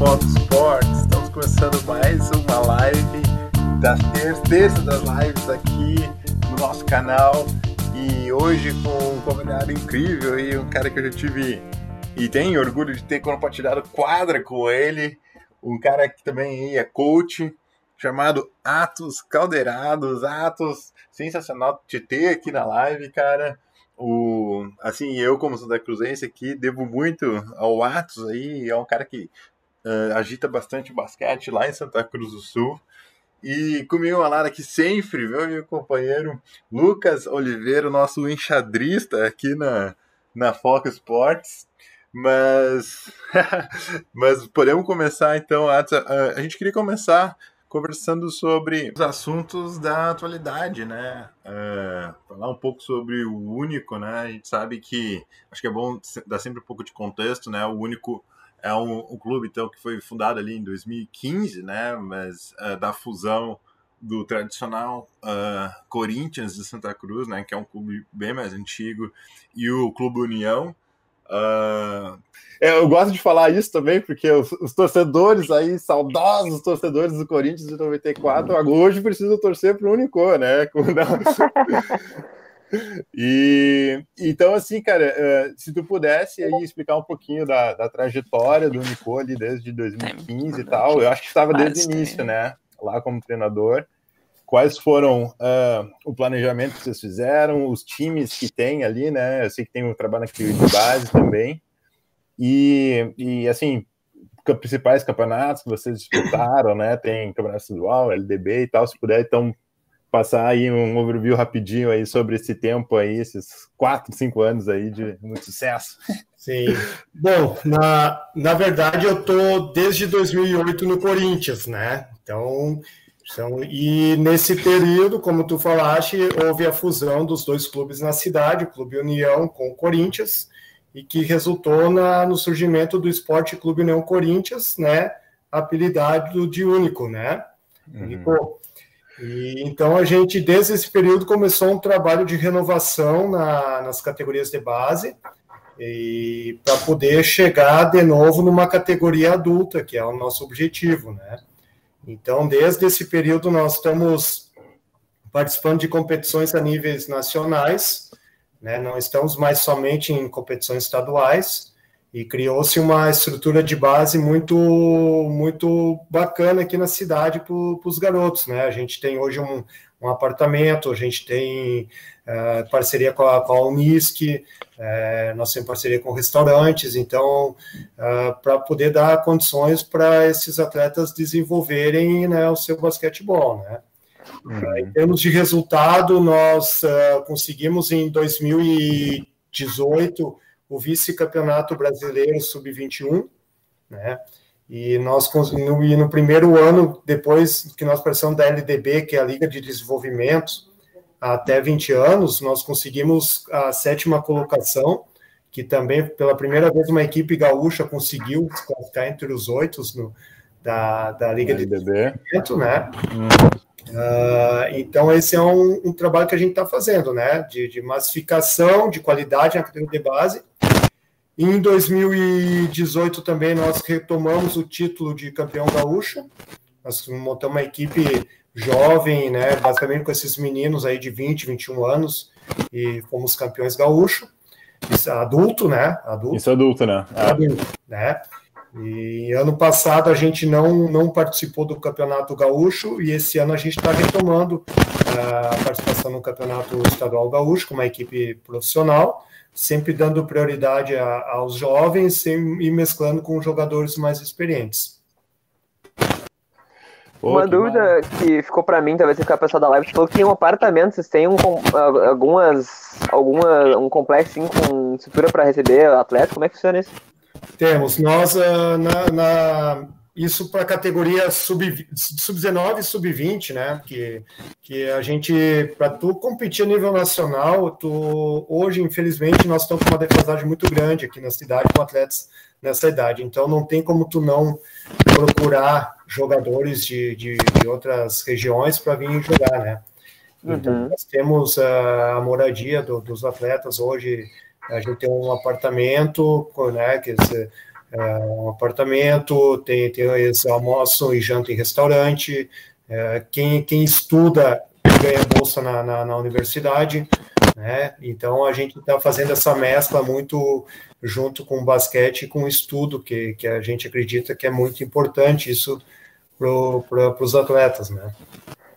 Fox Sports. Estamos começando mais uma live das terças das lives aqui no nosso canal. E hoje com um convidado incrível e um cara que eu já tive e tenho orgulho de ter compartilhado quadra com ele. Um cara que também é coach, chamado Atos Caldeirados. Atos, sensacional te ter aqui na live, cara. O, assim, eu como Santa Cruzense aqui, devo muito ao Atos aí, é um cara que uh, agita bastante basquete lá em Santa Cruz do Sul. E comigo uma Lara aqui sempre, meu, companheiro Lucas Oliveira, nosso enxadrista aqui na, na Fox Sports. Mas, mas podemos começar então, a, a gente queria começar conversando sobre os assuntos da atualidade, né? Uh, falar um pouco sobre o Único, né? A gente sabe que, acho que é bom dar sempre um pouco de contexto, né? O Único é um, um clube então que foi fundado ali em 2015, né? Mas uh, da fusão do tradicional uh, Corinthians de Santa Cruz, né? Que é um clube bem mais antigo e o Clube União. Uh, eu gosto de falar isso também, porque os, os, torcedores aí, saudosos torcedores do Corinthians de 94, hoje precisam torcer para o Unicô, né? E então, assim, cara, eh, se tu pudesse aí explicar um pouquinho da, da trajetória do Unicô ali desde 2015 e tal, eu acho que estava desde o início, né? Lá como treinador. Quais foram uh, o planejamento que vocês fizeram, os times que tem ali, né? Eu sei que tem um trabalho aqui de base também. E, e assim, principais campeonatos que vocês disputaram, né? Tem campeonato estadual, LDB e tal. Se puder, então passar aí um overview rapidinho aí sobre esse tempo aí, esses quatro, cinco anos aí de muito sucesso. Sim. Bom, na, na verdade eu tô desde 2008 no Corinthians, né? Então, então, e nesse período, como tu falaste, houve a fusão dos dois clubes na cidade, o Clube União com o Corinthians, e que resultou na, no surgimento do Esporte Clube União Corinthians, né? Apelidado de Único, né? Uhum. Único. E, então a gente, desde esse período, começou um trabalho de renovação na, nas categorias de base para poder chegar de novo numa categoria adulta, que é o nosso objetivo, né? Então, desde esse período, nós estamos participando de competições a níveis nacionais, né? não estamos mais somente em competições estaduais, e criou-se uma estrutura de base muito muito bacana aqui na cidade para os garotos, né? A gente tem hoje um, um apartamento, a gente tem uh, parceria com a, com a Unisc, uh, nós temos parceria com restaurantes, então, uh, para poder dar condições para esses atletas desenvolverem né, o seu basquetebol, né? Uhum. Em termos de resultado, nós conseguimos em 2018 o vice-campeonato brasileiro sub-21, né? E nós no, e no primeiro ano, depois que nós passamos da LDB, que é a Liga de Desenvolvimento, até 20 anos, nós conseguimos a sétima colocação, que também, pela primeira vez, uma equipe gaúcha conseguiu ficar entre os oito da, da Liga LDB. de Desenvolvimento, né? Hum. Uh, então, esse é um, um, trabalho que a gente está fazendo, né? De, de, massificação, de qualidade na categoria de base. Em 2018 também nós retomamos o título de campeão gaúcho. Nós montamos uma equipe jovem, né? Basicamente com esses meninos aí de 20, 21 anos e fomos campeões gaúcho. Isso, adulto, né? Adulto. Isso é adulto, né? É. Adulto, né? E ano passado a gente não, não participou do Campeonato Gaúcho e esse ano a gente está retomando ah, a participação no Campeonato Estadual Gaúcho com uma equipe profissional, sempre dando prioridade a, aos jovens e mesclando com jogadores mais experientes. Uma que dúvida mal. que ficou para mim, talvez ficar pessoal da live, você falou que tem um apartamento, vocês têm um, algumas, alguma, um complexo assim, com estrutura para receber atleta, como é que funciona isso? Temos. Nós, uh, na, na, isso para a categoria sub-19 sub e sub-20, né? Que, que a gente, para tu competir a nível nacional, tu, hoje, infelizmente, nós estamos com uma defasagem muito grande aqui na cidade com atletas nessa idade. Então, não tem como tu não procurar jogadores de, de, de outras regiões para vir jogar, né? Então, uhum. nós temos a, a moradia do, dos atletas hoje a gente tem um apartamento, né, que é, um apartamento, tem, tem eles almoçam e jantam em restaurante, é, quem, quem estuda ganha bolsa na, na, na universidade, né? Então a gente está fazendo essa mescla muito junto com o basquete e com o estudo, que, que a gente acredita que é muito importante isso para os atletas, né?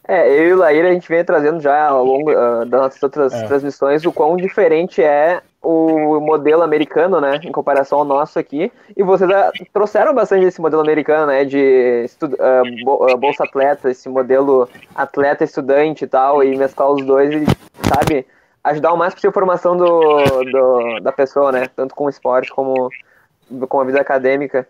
É, eu e o Laíra, a gente vem trazendo já ao longo uh, das nossas outras é. transmissões o quão diferente é o modelo americano, né, em comparação ao nosso aqui, e vocês uh, trouxeram bastante esse modelo americano, né, de uh, bolsa atleta, esse modelo atleta estudante e tal, e mesclar os dois e, sabe, ajudar o mais possível a formação do, do, da pessoa, né, tanto com o esporte como com a vida acadêmica.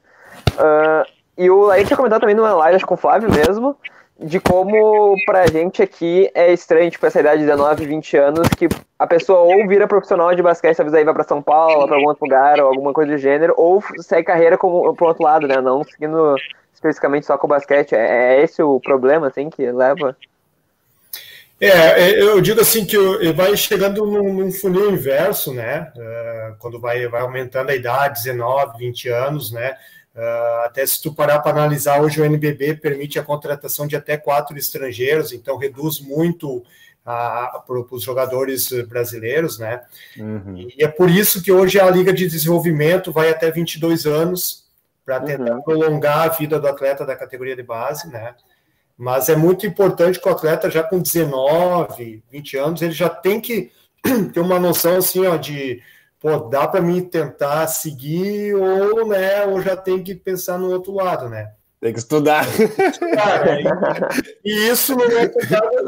Uh, e o Laíra tinha comentado também numa live, acho com o Flávio mesmo, de como pra gente aqui é estranho, tipo, essa idade de 19, 20 anos, que a pessoa ou vira profissional de basquete, talvez aí vai pra São Paulo, pra algum outro lugar, ou alguma coisa do gênero, ou segue carreira como, pro outro lado, né? Não seguindo especificamente só com o basquete. É, é esse o problema, assim, que leva? É, é eu digo assim que vai chegando num, num funil inverso, né? Uh, quando vai, vai aumentando a idade, 19, 20 anos, né? Uh, até se tu parar para analisar, hoje o NBB permite a contratação de até quatro estrangeiros, então reduz muito para os jogadores brasileiros, né? Uhum. E é por isso que hoje a Liga de Desenvolvimento vai até 22 anos para tentar uhum. prolongar a vida do atleta da categoria de base, né? Mas é muito importante que o atleta já com 19, 20 anos, ele já tem que ter uma noção assim, ó, de pô, dá para mim tentar seguir ou, né, ou já tem que pensar no outro lado, né? Tem que estudar. É, e, isso não é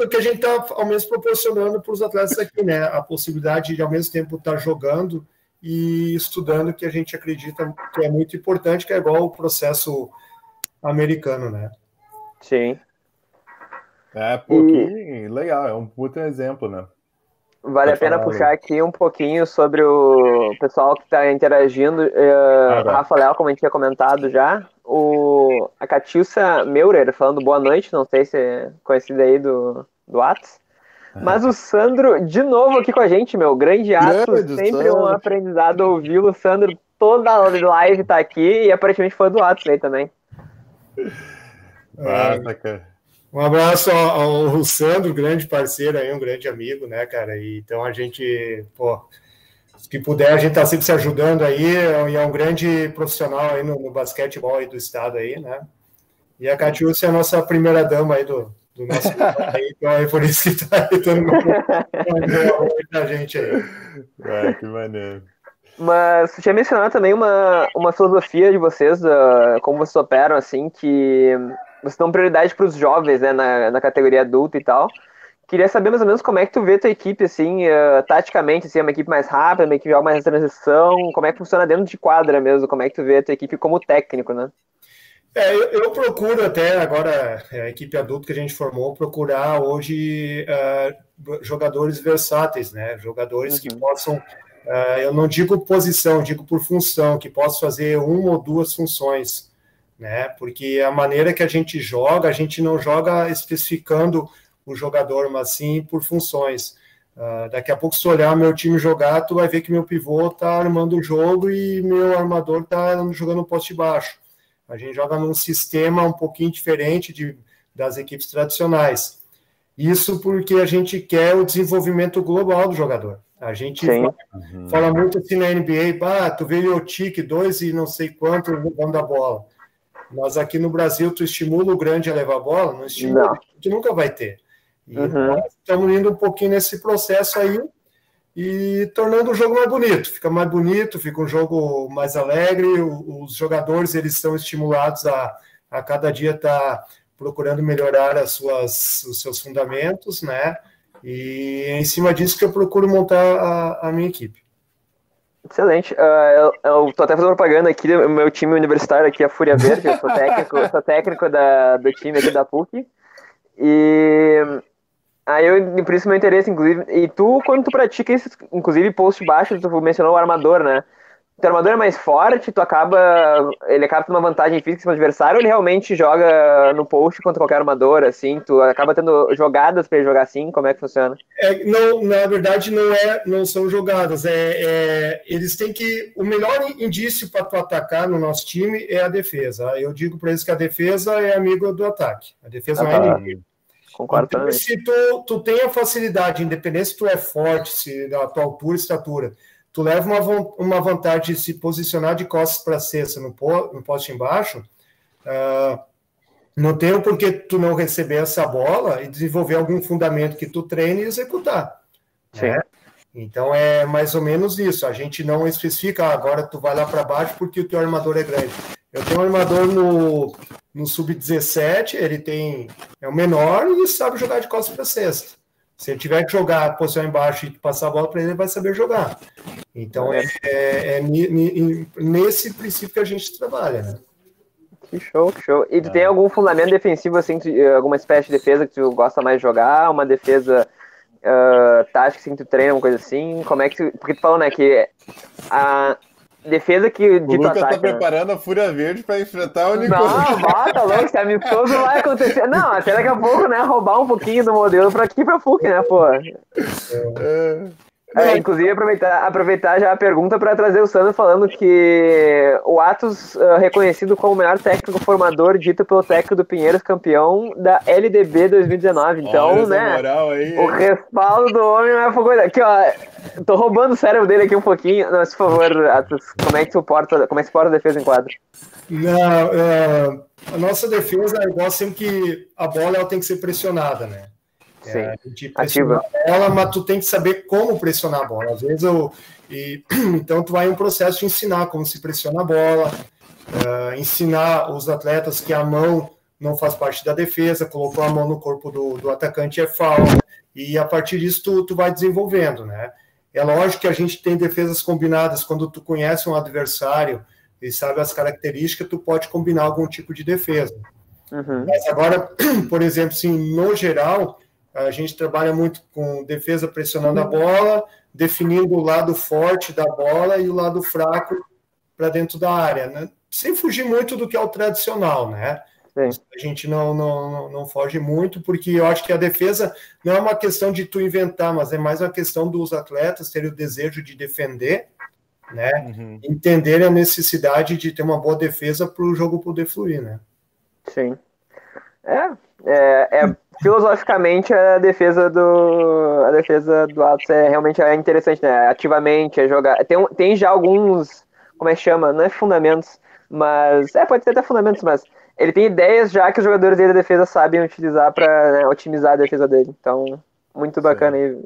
o que a gente está, ao menos, proporcionando para os atletas aqui, né? A possibilidade de, ao mesmo tempo, estar tá jogando e estudando, que a gente acredita que é muito importante, que é igual o processo americano, né? Sim. É, pô, e... legal, é um puto exemplo, né? Vale a pena puxar aqui um pouquinho sobre o pessoal que está interagindo. Uh, Rafa Leal, como a gente tinha comentado já. O, a Catiúcia Meurer falando boa noite, não sei se é conhecida aí do, do Atos. Mas o Sandro, de novo aqui com a gente, meu. Grande Atos, sempre Sandro. um aprendizado ouvi-lo. Sandro, toda a live tá aqui e aparentemente foi do Atos aí também. Massa, cara. Um abraço ao, ao Sandro, grande parceiro aí, um grande amigo, né, cara? E, então a gente, pô, se puder, a gente tá sempre se ajudando aí, e é um grande profissional aí no, no basquetebol aí do estado aí, né? E a Catiúcia é a nossa primeira dama aí do, do nosso aí, então é por isso que tá aí todo mundo da gente aí. Ué, que maneiro. Mas você tinha mencionado também uma, uma filosofia de vocês, uh, como vocês operam, assim, que vocês dão prioridade para os jovens, né, na, na categoria adulta e tal. Queria saber mais ou menos como é que tu vê tua equipe, assim, uh, taticamente, assim, é uma equipe mais rápida, uma equipe joga mais transição, como é que funciona dentro de quadra mesmo, como é que tu vê a tua equipe como técnico, né? É, eu, eu, procuro até agora, é, a equipe adulta que a gente formou, procurar hoje uh, jogadores versáteis, né? Jogadores uhum. que possam, uh, eu não digo posição, digo por função, que possam fazer uma ou duas funções né? Porque a maneira que a gente joga, a gente não joga especificando o jogador, mas sim por funções. Uh, daqui a pouco, se tu olhar meu time jogar, tu vai ver que meu pivô tá armando o jogo e meu armador tá jogando no poste baixo. A gente joga num sistema um pouquinho diferente de, das equipes tradicionais. Isso porque a gente quer o desenvolvimento global do jogador. A gente fala, uhum. fala, muito assim na NBA, ah, tu veio o tique, dois e não sei quanto vão da bola. Mas aqui no Brasil, tu estimula o grande a levar a bola, não estimula, não. tu nunca vai ter. E uhum. estamos indo um pouquinho nesse processo aí e tornando o jogo mais bonito. Fica mais bonito, fica um jogo mais alegre, os jogadores eles são estimulados a, a cada dia estar tá procurando melhorar as suas, os seus fundamentos, né? E é em cima disso que eu procuro montar a, a minha equipe. Excelente. Uh, eu, eu tô até fazendo propaganda aqui do meu time universitário aqui, a Fúria Verde. Eu sou técnico, sou técnico da, do time aqui da PUC. E aí eu, por isso meu interesse, inclusive. E tu, quando tu pratica isso, inclusive post baixo, tu mencionou o armador, né? Teu armador é mais forte, tu acaba. Ele acaba tendo uma vantagem física no adversário, ou ele realmente joga no post contra qualquer armador, assim? Tu acaba tendo jogadas para ele jogar assim? Como é que funciona? É, não, na verdade, não é, não são jogadas. É, é eles têm que. O melhor indício para tu atacar no nosso time é a defesa. Eu digo para eles que a defesa é amigo do ataque. A defesa ah, não é inimigo. Concordo então, se tu, tu tem a facilidade, independente se tu é forte, se da tua altura e estatura, tu leva uma, uma vantagem de se posicionar de costas para a cesta no, no poste embaixo, uh, não tem por que tu não receber essa bola e desenvolver algum fundamento que tu treine e executar. Né? Então é mais ou menos isso. A gente não especifica, ah, agora tu vai lá para baixo porque o teu armador é grande. Eu tenho um armador no, no sub-17, ele tem é o menor e sabe jogar de costas para cesta. Se ele tiver que jogar a posição embaixo e passar a bola para ele, ele vai saber jogar. Então é, é, é, nesse princípio que a gente trabalha, né? Que show, que show. E tu tem algum fundamento defensivo, assim, alguma espécie de defesa que tu gosta mais de jogar? Uma defesa uh, tática assim, que tu treina, uma coisa assim? Como é que tu... Porque tu falou, né, que a, Defesa que o Lucas tá ataque, tá preparando né? a Fúria Verde para enfrentar o Nicolas. Não, bota louco, se amistoso vai acontecer. Não, até daqui a pouco, né? Roubar um pouquinho do modelo para aqui para PUC, né, pô? É. É, inclusive, aproveitar, aproveitar já a pergunta para trazer o Sandro falando que o Atos, uh, reconhecido como o melhor técnico formador, dito pelo técnico do Pinheiros, campeão da LDB 2019. Então, Olha né? Aí, o respaldo do homem não é fogo. Aqui, ó. Tô roubando o cérebro dele aqui um pouquinho. Mas, por favor, Atos, como é que suporta, como é que suporta a defesa em quadro? Não, é, a nossa defesa é igual sempre que a bola ela tem que ser pressionada, né? Sim, é, ativa. Ela, mas tu tem que saber como pressionar a bola. Às vezes eu. E, então, tu vai em um processo de ensinar como se pressiona a bola, uh, ensinar os atletas que a mão não faz parte da defesa, colocou a mão no corpo do, do atacante é falta, e a partir disso tu, tu vai desenvolvendo, né? É lógico que a gente tem defesas combinadas, quando tu conhece um adversário e sabe as características, tu pode combinar algum tipo de defesa. Uhum. Mas agora, por exemplo, assim, no geral, a gente trabalha muito com defesa pressionando a bola, definindo o lado forte da bola e o lado fraco para dentro da área, né? sem fugir muito do que é o tradicional, né? Sim. A gente não, não, não foge muito, porque eu acho que a defesa não é uma questão de tu inventar, mas é mais uma questão dos atletas terem o desejo de defender, né? Uhum. Entenderem a necessidade de ter uma boa defesa para o jogo poder fluir, né? Sim. É, é, é, filosoficamente a defesa do a defesa do Atos é realmente é interessante, né? Ativamente é jogar. Tem, tem já alguns, como é que chama? Não é fundamentos, mas é pode ser até fundamentos, mas ele tem ideias já que os jogadores dele da defesa sabem utilizar para né, otimizar a defesa dele. Então, muito bacana aí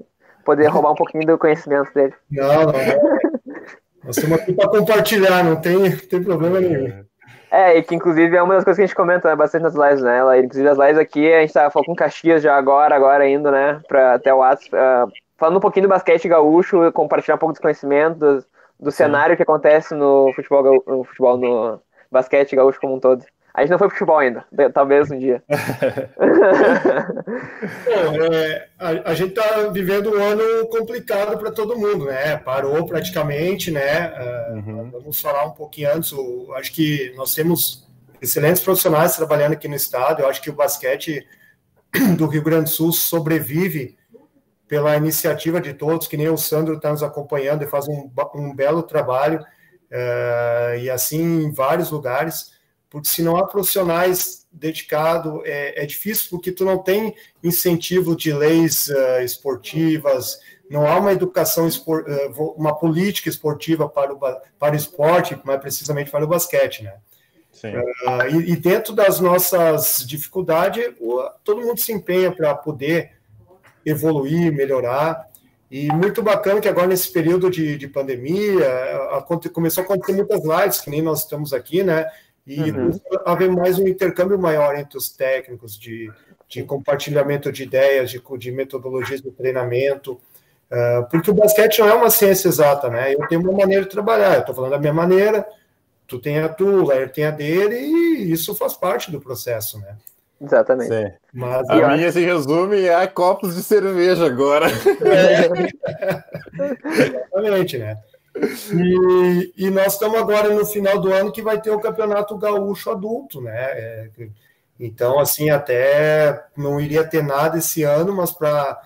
poder roubar um pouquinho do conhecimento dele. Não, não. Nós estamos aqui para compartilhar, não tem, tem problema nenhum. É, e que inclusive é uma das coisas que a gente comenta né, bastante nas lives, né? Ela, inclusive as lives aqui, a gente tá falando com Caxias já agora, agora indo, né? Pra, até o WhatsApp, uh, falando um pouquinho do basquete gaúcho, compartilhar um pouco dos conhecimentos, do, do cenário que acontece no futebol, no futebol, no basquete gaúcho como um todo. A gente não foi pro futebol ainda, talvez um dia. é, a, a, gente tá vivendo um ano complicado para todo mundo, né? Parou praticamente, né? Uh, uhum. Vamos falar um pouquinho antes. Eu acho que nós temos excelentes profissionais trabalhando aqui no estado. Eu acho que o basquete do Rio Grande do Sul sobrevive pela iniciativa de todos, que nem o Sandro está nos acompanhando e faz um, um belo trabalho, uh, e assim em vários lugares porque se não há profissionais dedicados, é, é difícil porque tu não tem incentivo de leis uh, esportivas, não há uma educação, espor, uh, uma política esportiva para o, para o esporte, mais precisamente para o basquete, né? Uh, e, e, dentro das nossas dificuldades, todo mundo se empenha para poder evoluir, melhorar. E muito bacana que agora, nesse período de, de pandemia, a, a, começou a acontecer muitas lives, que nem nós estamos aqui, né? E uhum. haver mais um intercâmbio maior entre os técnicos de, de compartilhamento de ideias, de, de metodologias de treinamento, uh, porque o basquete não é uma ciência exata, né? Eu tenho uma maneira de trabalhar, eu estou falando da minha maneira, tu tem a tua, o Lair tem a dele, e isso faz parte do processo, né? Exatamente. Sim. Mas, a minha se resume a copos de cerveja agora. É. Exatamente, né? E, e, nós estamos agora no final do ano que vai ter o Campeonato Gaúcho Adulto, né? É, então, assim, até não iria ter nada esse ano, mas para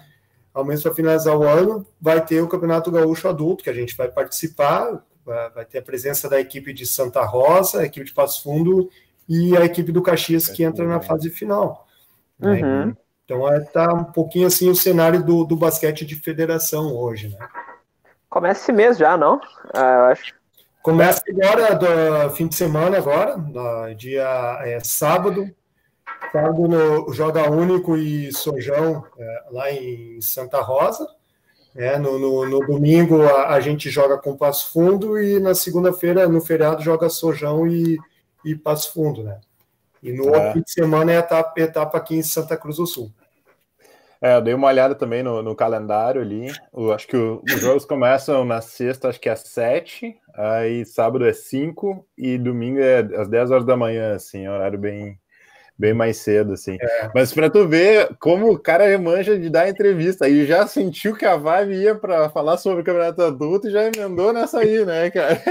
ao menos para finalizar o ano, vai ter o Campeonato Gaúcho Adulto, que a gente vai participar, vai ter a presença da equipe de Santa Rosa, a equipe de Passo Fundo e a equipe do Caxias que entra na fase final. Né? Uhum. Então está é, um pouquinho assim o cenário do, do basquete de federação hoje, né? Começa esse mês já, não? Ah, eu acho. Começa agora, do fim de semana agora, no dia é, sábado, sábado no Joga Único e Sojão, é, lá em Santa Rosa. É, no, no, no, domingo a, a, gente joga com Passo Fundo e na segunda-feira, no feriado, joga Sojão e, e Passo Fundo, né? E no é. fim de semana é a etapa, etapa aqui em Santa Cruz do Sul. É, eu dei uma olhada também no, no calendário ali. Eu acho que o, os jogos começam na sexta, acho que é às sete, aí sábado é cinco e domingo é às 10 horas da manhã, assim, é horário bem, bem mais cedo, assim. É. Mas para tu ver como o cara manja de dar entrevista, e já sentiu que a vibe ia para falar sobre o campeonato adulto e já emendou nessa aí, né, cara?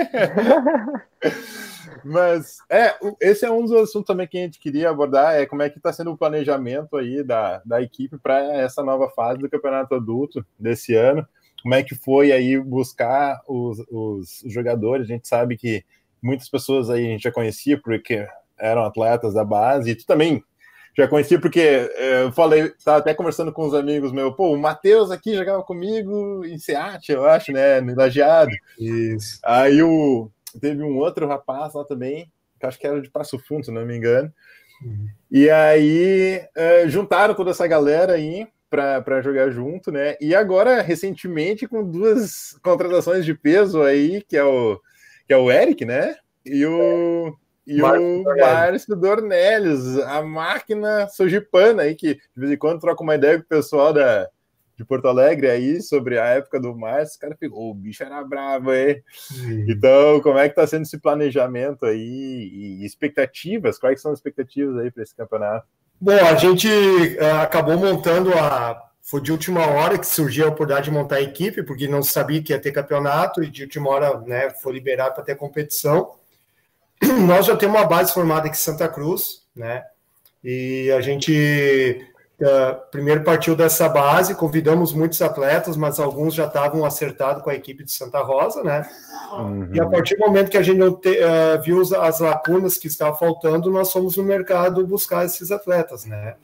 Mas é, esse é um dos assuntos também que a gente queria abordar, é como é que está sendo o planejamento aí da, da equipe para essa nova fase do campeonato adulto desse ano. Como é que foi aí buscar os, os jogadores? A gente sabe que muitas pessoas aí a gente já conhecia porque eram atletas da base, e tu também já conhecia porque é, eu falei, estava até conversando com os amigos meus, pô, o Matheus aqui jogava comigo em Seattle, eu acho, né, no Lajeado. Isso. Aí o teve um outro rapaz lá também, que acho que era de Passo Fundo, se não me engano. Uhum. E aí uh, juntaram toda essa galera aí para jogar junto, né? E agora, recentemente, com duas contratações de peso aí, que é o, que é o Eric, né? E o, e Márcio o Márcio Dornelles, a máquina sojipana aí, que de vez em quando troca uma ideia com o pessoal da, de Porto Alegre aí sobre a época do Márcio, o cara ficou, o bicho era bravo, hein? Então, como é que tá sendo esse planejamento aí e expectativas? Quais são as expectativas aí para esse campeonato? Bom, a gente uh, acabou montando a. Foi de última hora que surgiu a oportunidade de montar a equipe, porque não sabia que ia ter campeonato, e de última hora né, foi liberado para ter competição. Nós já temos uma base formada aqui em Santa Cruz, né? E a gente primeiro partiu dessa base, convidamos muitos atletas, mas alguns já estavam acertados com a equipe de Santa Rosa, né? Uhum. E a partir do momento que a gente te, uh, viu as lacunas que estavam faltando, nós fomos no mercado buscar esses atletas, né?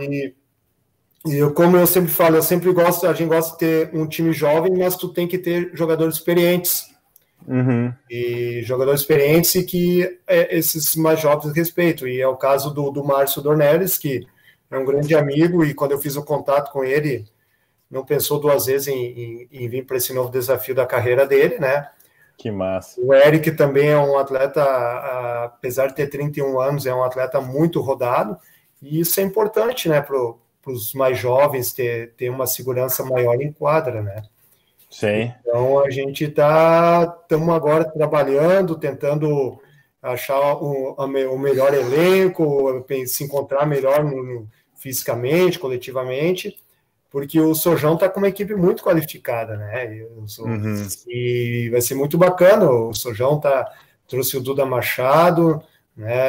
E, e eu, como eu sempre falo, eu sempre gosto, a gente gosta de ter um time jovem, mas tu tem que ter jogadores experientes. Uhum. E jogadores experientes e que é, esses mais jovens respeitam. E é o caso do, do Márcio Dornelles, que é um grande amigo e quando eu fiz o contato com ele, não pensou duas vezes em, em, em vir para esse novo desafio da carreira dele, né? Que massa. O Eric também é um atleta, apesar de ter 31 anos, é um atleta muito rodado, e isso é importante, né, para os mais jovens ter, ter uma segurança maior em quadra, né? Sim. Então a gente está estamos agora trabalhando, tentando achar o, o melhor elenco, se encontrar melhor no, fisicamente, coletivamente, porque o Sojão está com uma equipe muito qualificada, né? Sou, uhum. E vai ser muito bacana. O Sojão tá, trouxe o Duda Machado, né?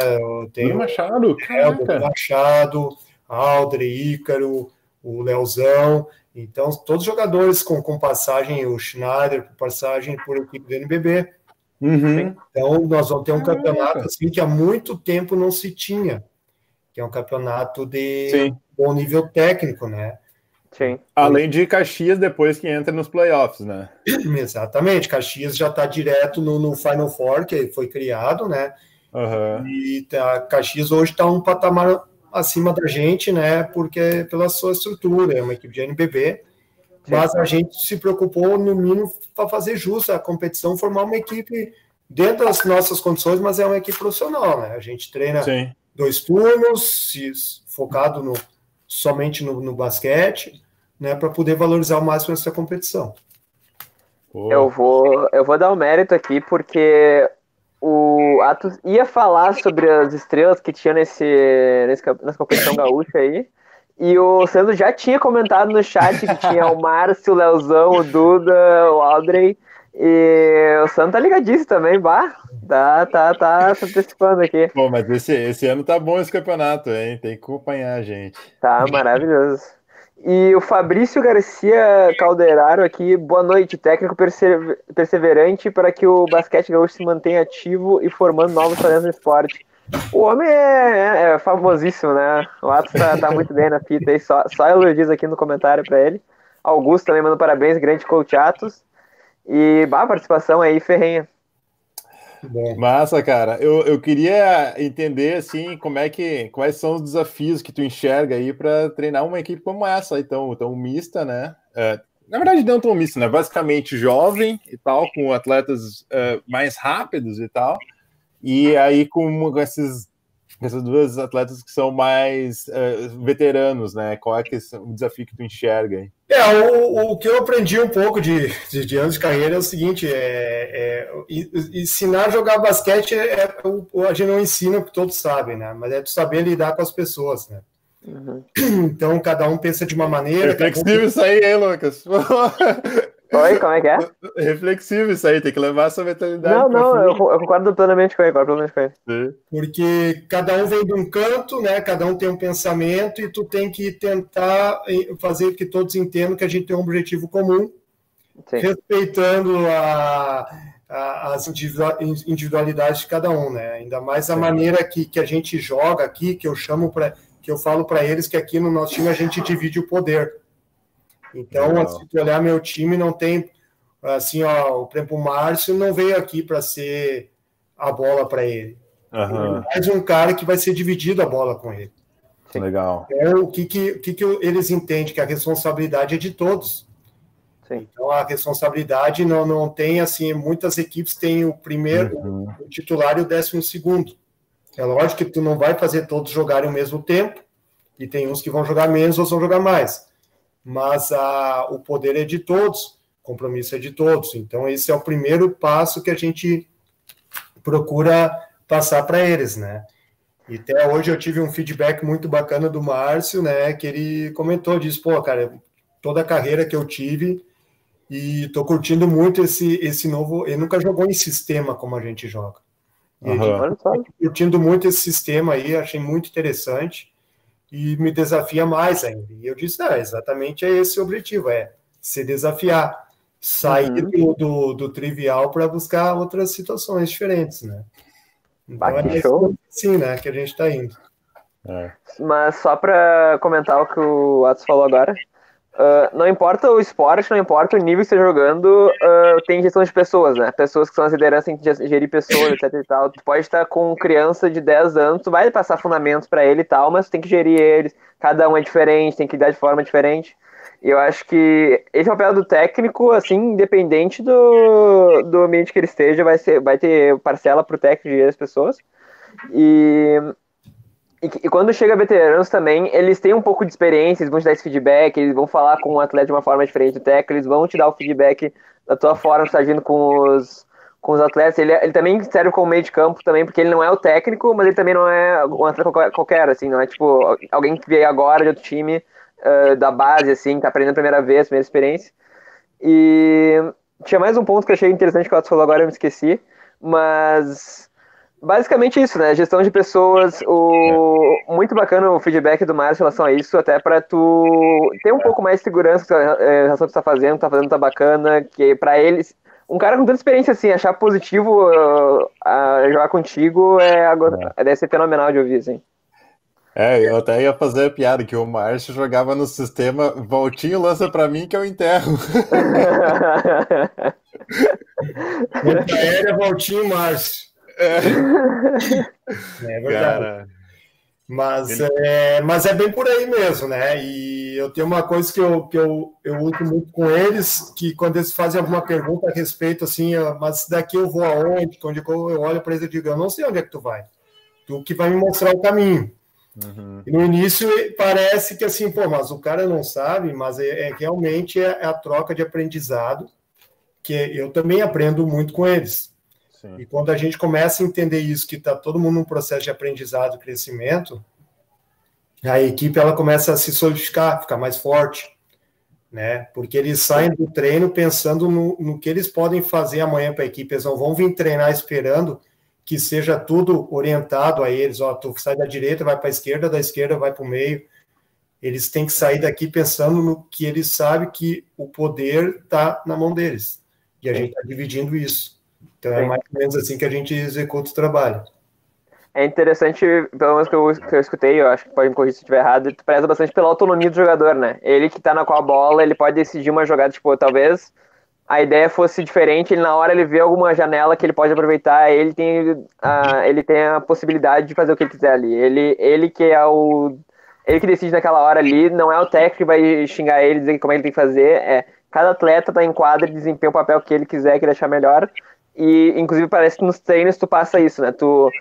Tem o Machado, é, o Duda Machado, Aldre, Ícaro, o Leozão. Então, todos os jogadores com, com passagem, o Schneider, com passagem por equipe do NBB. Uhum. Então, nós vamos ter um campeonato assim que há muito tempo não se tinha que é um campeonato de Sim. bom nível técnico, né? Sim. Além de Caxias depois que entra nos playoffs, né? Exatamente, Caxias já está direto no, no, Final Four, que foi criado, né? Uhum. E tá, Caxias hoje está um patamar acima da gente, né? Porque pela sua estrutura, é uma equipe de NBB, mas a gente se preocupou, no mínimo, para fazer justo a competição, formar uma equipe dentro das nossas condições, mas é uma equipe profissional, né? A gente treina Sim dois turnos, focado no, somente no, no basquete, né, para poder valorizar o máximo essa competição. Eu vou, eu vou dar o um mérito aqui, porque o Atos ia falar sobre as estrelas que tinha nesse, nesse, nessa competição gaúcha aí, e o Sandro já tinha comentado no chat que tinha o Márcio, o Leozão, o Duda, o Aldrey, E o Santos tá ligadíssimo também, bah. Tá, tá, tá se antecipando aqui. Bom, mas esse, esse ano tá bom esse campeonato, hein? Tem que acompanhar a gente. Tá maravilhoso. E o Fabrício Garcia Calderaro aqui, boa noite, técnico perseverante para que o basquete gaúcho se mantenha ativo e formando novos talentos no esporte. O homem é, é, é famosíssimo, né? O Atos tá, tá, muito bem na fita aí, só, só elogios aqui no comentário para ele. Augusto também manda parabéns, grande coach Atos. E, bah, participação aí, ferrenha. Bom. Massa, cara. Eu, eu queria entender assim como é que quais são os desafios que tu enxerga aí para treinar uma equipe como essa, então, tão mista, né? É, na verdade, não tão mista, né? Basicamente jovem e tal, com atletas uh, mais rápidos e tal, e aí com, com esses essas duas atletas que são mais uh, veteranos, né? Qual é, que é o desafio que tu enxerga aí? É, o, o que eu aprendi um pouco de, de, de anos de carreira é o seguinte: é, é ensinar a jogar basquete é, é, o, a gente não ensina porque todos sabem, né? Mas é tu saber lidar com as pessoas, né? Uhum. Então cada um pensa de uma maneira. É flexível um... isso aí, hein, Lucas? Oi, como é que é? Reflexivo isso aí, tem que levar essa mentalidade. Não, não, eu, eu, concordo plenamente com ele, concordo plenamente com ele. Porque cada um vem de um canto, né? Cada um tem um pensamento e tu tem que tentar fazer que todos entendam que a gente tem um objetivo comum, Sim. respeitando a, a, as individualidades de cada um, né? Ainda mais a Sim. maneira que, que a gente joga aqui, que eu chamo para que eu falo para eles que aqui no nosso time a gente divide o poder. Então, se tu olhar meu time, não tem assim, ó, por exemplo, o Márcio não veio aqui para ser a bola para ele. Uhum. mais um cara que vai ser dividido a bola com ele. Legal. Então, o que, que, que, que eles entendem? Que a responsabilidade é de todos. Sim. Então, a responsabilidade não, não tem, assim, muitas equipes têm o primeiro, uhum. o titular e o décimo segundo. É lógico que tu não vai fazer todos jogarem ao mesmo tempo, e tem uns que vão jogar menos, ou vão jogar mais mas a, o poder é de todos, o compromisso é de todos. Então, esse é o primeiro passo que a gente procura passar para eles, né? E até hoje eu tive um feedback muito bacana do Márcio, né? Que ele comentou, disse, pô, cara, toda a carreira que eu tive e tô curtindo muito esse, esse novo. Ele nunca jogou em sistema como a gente joga. Uhum. curtindo muito esse sistema aí, achei muito interessante e me desafia mais ainda. E eu disse, ah, exatamente é esse o objetivo, é se desafiar, sair uhum. do, do, do, trivial para buscar outras situações diferentes, né? Então é show. sim, né, que a gente está indo. É. Mas só para comentar o que o Atos falou agora, Uh, não importa o esporte, não importa o nível que você está jogando, uh, tem gestão de pessoas, né? Pessoas que são as lideranças, tem que gerir pessoas, etc e tal. Tu pode estar com criança de 10 anos, tu vai passar fundamentos para ele e tal, mas tu tem que gerir eles. Cada um é diferente, tem que lidar de forma diferente. E eu acho que esse é papel do técnico, assim, independente do, do ambiente que ele esteja, vai, ser, vai ter parcela para o técnico gerir as pessoas. E e, quando chega veteranos também, eles têm um pouco de experiência, eles vão te dar esse feedback, eles vão falar com o atleta de uma forma diferente do técnico, eles vão te dar o feedback da tua forma que está agindo com os, com os atletas. Ele, ele também serve como meio de campo também, porque ele não é o técnico, mas ele também não é um atleta qualquer, qualquer assim, não é tipo alguém que veio agora de outro time, uh, da base, assim, tá aprendendo a primeira vez, primeira experiência. E tinha mais um ponto que eu achei interessante que o Otto falou agora, eu me esqueci, mas Basicamente isso, né? Gestão de pessoas, o muito bacana o feedback do Márcio em relação a isso, até para tu ter um é. pouco mais de segurança em relação ao que tu tá fazendo, tá fazendo tá bacana, que para eles, um cara com tanta experiência assim, achar positivo uh, jogar contigo é, é. deve ser fenomenal de ouvir, assim. É, eu até ia fazer a piada que o Márcio jogava no sistema Voltinho lança para mim que eu enterro. Aérea, Voltinho, Márcio. É, é verdade. Cara, mas, é, mas é bem por aí mesmo, né? E eu tenho uma coisa que eu, que eu, eu uso muito com eles, que quando eles fazem alguma pergunta a respeito, assim, mas daqui eu vou aonde? Quando eu olho para eles, eu digo, eu não sei onde é que tu vai. Tu que vai me mostrar o caminho. Uhum. E no início parece que assim, pô, mas o cara não sabe, mas é, é realmente é, é a troca de aprendizado, que eu também aprendo muito com eles. Sim. E quando a gente começa a entender isso, que está todo mundo num processo de aprendizado, crescimento, a equipe ela começa a se solidificar, ficar mais forte. né? Porque eles saem do treino pensando no, no que eles podem fazer amanhã para a equipe. Eles não vão vir treinar esperando que seja tudo orientado a eles. Ó, tu sai da direita, vai para a esquerda, da esquerda vai para o meio. Eles têm que sair daqui pensando no que eles sabem que o poder está na mão deles. E a gente está dividindo isso. Então é mais ou menos assim que a gente executa o trabalho. É interessante, pelo menos que eu, que eu escutei, eu acho que pode me corrigir se estiver errado, tu preza bastante pela autonomia do jogador, né? Ele que tá na com a bola, ele pode decidir uma jogada, tipo, talvez a ideia fosse diferente, ele na hora ele vê alguma janela que ele pode aproveitar, ele tem a, ele tem a possibilidade de fazer o que ele quiser ali. Ele, ele que é o ele que decide naquela hora ali, não é o técnico que vai xingar ele, dizer como ele tem que fazer, é cada atleta tá em quadra e desempenha o papel que ele quiser, que ele achar melhor. E inclusive parece que nos treinos tu passa isso, né? Tu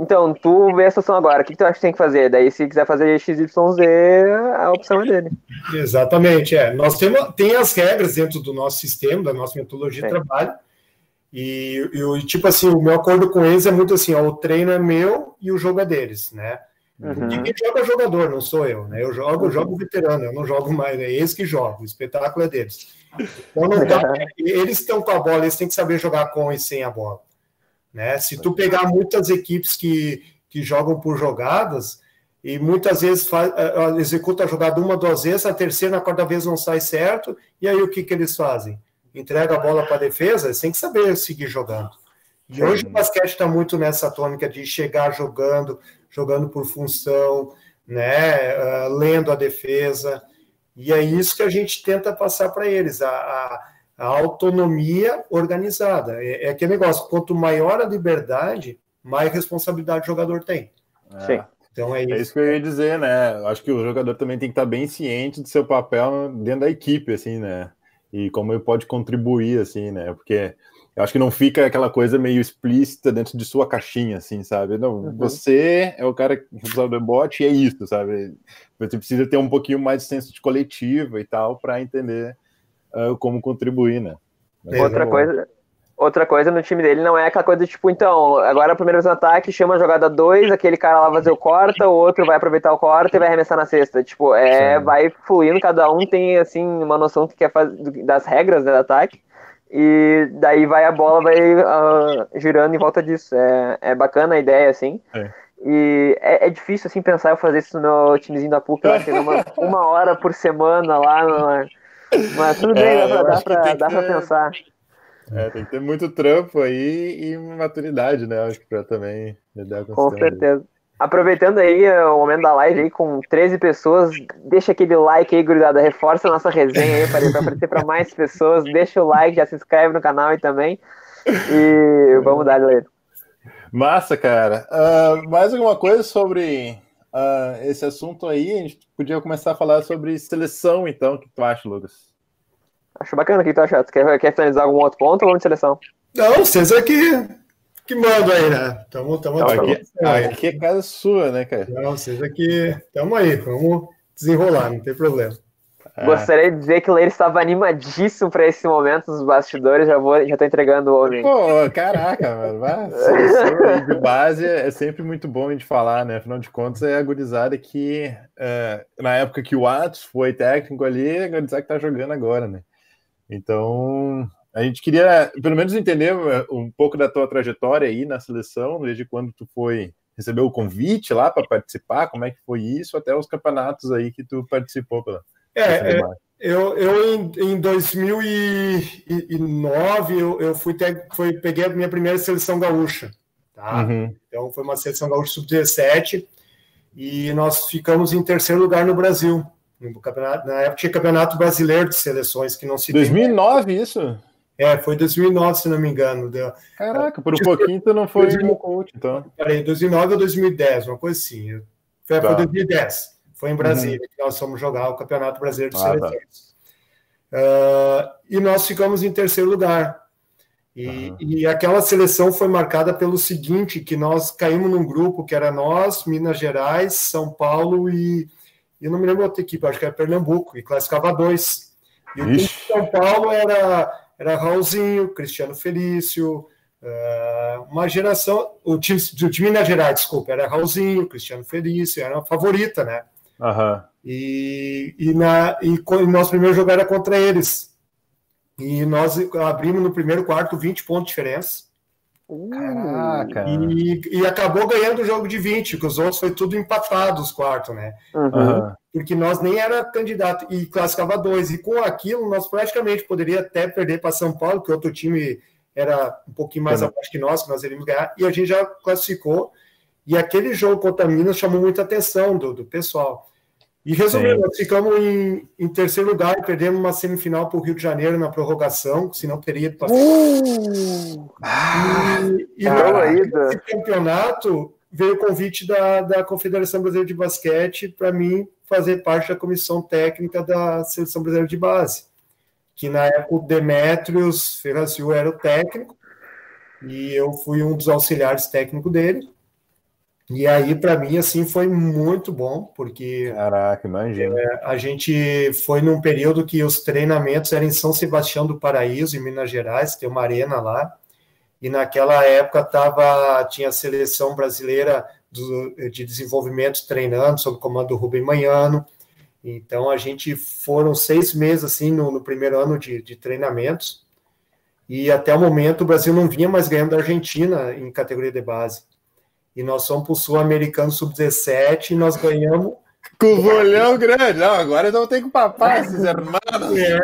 então, tu vê a situação agora, o que, tu acha que tem que fazer? Daí, se quiser fazer XYZ, a opção é dele. Exatamente, é. Nós temos tem as regras dentro do nosso sistema, da nossa metodologia de trabalho. E, e, tipo assim, o meu acordo com eles é muito assim: ó, o treino é meu e o jogo é deles, né? Uhum. E quem joga é jogador, não sou eu, né? Eu jogo, eu jogo veterano, eu não jogo mais, é eles que jogam, o espetáculo é deles. Então, não dá, eles estão com a bola, eles têm que saber jogar com e sem a bola. Né? Se tu pegar muitas equipes que, que jogam por jogadas, e muitas vezes faz, eh, eh, executa a jogada uma, duas vezes, a terceira, na quarta vez não sai certo, e aí o que, que eles fazem? Entrega a bola para a defesa, eles têm que saber seguir jogando. E hoje o basquete está muito nessa tônica de chegar jogando, jogando por função, né, uh, lendo a defesa, e é isso que a gente tenta passar para eles, a, a a autonomia organizada. É, é aquele negócio, quanto maior a liberdade, mais responsabilidade o jogador tem. É. Sim. Então é isso. É isso que eu ia dizer, né? Acho que o jogador também tem que estar bem ciente do seu papel dentro da equipe, assim, né? E como ele pode contribuir, assim, né? Porque eu acho que não fica aquela coisa meio explícita dentro de sua caixinha, assim, sabe? Não, uhum. você é o cara responsável do bote e é isso, sabe? Você precisa ter um pouquinho mais de senso de coletivo e tal para entender uh, como contribuir, né? Mas outra é coisa, outra coisa no time dele não é aquela coisa tipo, então, agora a primeira vez no ataque, chama a jogada 2, aquele cara lá vai fazer o corta, o outro vai aproveitar o corta e vai arremessar na cesta. Tipo, é, Sim. vai fluindo, cada um tem, assim, uma noção do que quer fazer, das regras né, do ataque. E daí vai a bola, vai uh, girando em volta disso. É, é bacana a ideia, assim. É. E é, é, difícil, assim, pensar eu fazer isso no timezinho da PUC, lá, uma, uma hora por semana lá, no, mas tudo bem, é, dá, pra, dá, pra, dá pra pensar. É, tem que ter muito trampo aí e maturidade, né? Acho que pra também lidar com Com certeza. Aproveitando aí é, o momento da live aí com 13 pessoas, deixa aquele like aí, grudada, reforça a nossa resenha aí para aparecer para mais pessoas, deixa o like, já se inscreve no canal aí também. E vamos dar, galera. Massa, cara. Uh, mais alguma coisa sobre uh, esse assunto aí, a gente podia começar a falar sobre seleção, então. O que tu acha, Lucas? Acho bacana. O que tu acha? Tu quer, quer finalizar algum outro ponto ou vamos de seleção? Não, vocês é que, que mandam aí, né? Tamo, tamo, Não, aqui, aqui é casa sua, né, cara? Não, vocês aqui. Tamo aí, vamos desenrolar, não tem problema. É. Gostaria de dizer que o Leir estava animadíssimo para esse momento nos bastidores. Já vou, já tô entregando o homem. Pô, caraca, mano. de base é sempre muito bom de falar, né? Afinal de contas, é a gurizada que, é, na época que o Atos foi técnico ali, é a gurizada que tá jogando agora, né? Então, a gente queria, pelo menos, entender é, um pouco da tua trajetória aí na seleção, desde quando tu foi recebeu o convite lá para participar, como é que foi isso, até os campeonatos aí que tu participou pela é, é eu, eu em, em 2009 eu, eu fui, ter, fui peguei a minha primeira seleção gaúcha, tá? Uhum. Então foi uma seleção gaúcha sub-17 e nós ficamos em terceiro lugar no Brasil. No campeonato, na época tinha campeonato brasileiro de seleções que não se 2009 tem. isso? É, foi 2009, se não me engano. Deu. Caraca, por um pouquinho tu não foi 2000, coach, então. Peraí, 2009 ou 2010, uma coisa assim. Foi, tá. foi 2010. Foi em Brasília uhum. que nós fomos jogar o Campeonato Brasileiro de ah, Seleções. Tá. Uh, e nós ficamos em terceiro lugar. E, uhum. e, aquela seleção foi marcada pelo seguinte, que nós caímos num grupo que era nós, Minas Gerais, São Paulo e eu não me lembro outra equipe, acho que era Pernambuco, e classificava dois. E o time de São Paulo era, era Raulzinho, Cristiano Felício, uh, uma geração. O time, o time Minas Gerais, desculpa, era Raulzinho, Cristiano Felício, era a favorita, né? Uhum. E, e, na, e, e nosso primeiro jogo era contra eles. E nós abrimos no primeiro quarto 20 pontos de diferença. Caraca! E, e, acabou ganhando o jogo de 20, porque os outros foi tudo empatado os quartos, né? Uhum. Porque nós nem era candidato e classificava dois. E com aquilo, nós praticamente poderia até perder para São Paulo, que outro time era um pouquinho mais uhum. abaixo que nós, que nós iríamos ganhar, e a gente já classificou. E aquele jogo contra Minas chamou muita atenção do, do pessoal. E resumindo, nós ficamos em, em, terceiro lugar e perdemos uma semifinal para o Rio de Janeiro na prorrogação, senão teria passado. Uh, e, e nesse campeonato veio o convite da, da Confederação Brasileira de Basquete para mim fazer parte da comissão técnica da Seleção Brasileira de Base, que na época o Demetrios Ferrazio era o técnico, e eu fui um dos auxiliares técnicos dele. E aí, para mim, assim, foi muito bom, porque. Caraca, imagina. É, a gente foi num período que os treinamentos eram em São Sebastião do Paraíso, em Minas Gerais, tem uma arena lá. E naquela época tava, tinha a seleção brasileira do, de desenvolvimento treinando, sob o comando do Rubem Manhano. Então, a gente foram seis meses, assim, no, no primeiro ano de, de treinamentos. E até o momento, o Brasil não vinha mais ganhando da Argentina em categoria de base e nós fomos para o Sul-Americano Sub-17 e nós ganhamos. Com o olhão grande, não, agora não tem que papar esses irmãos.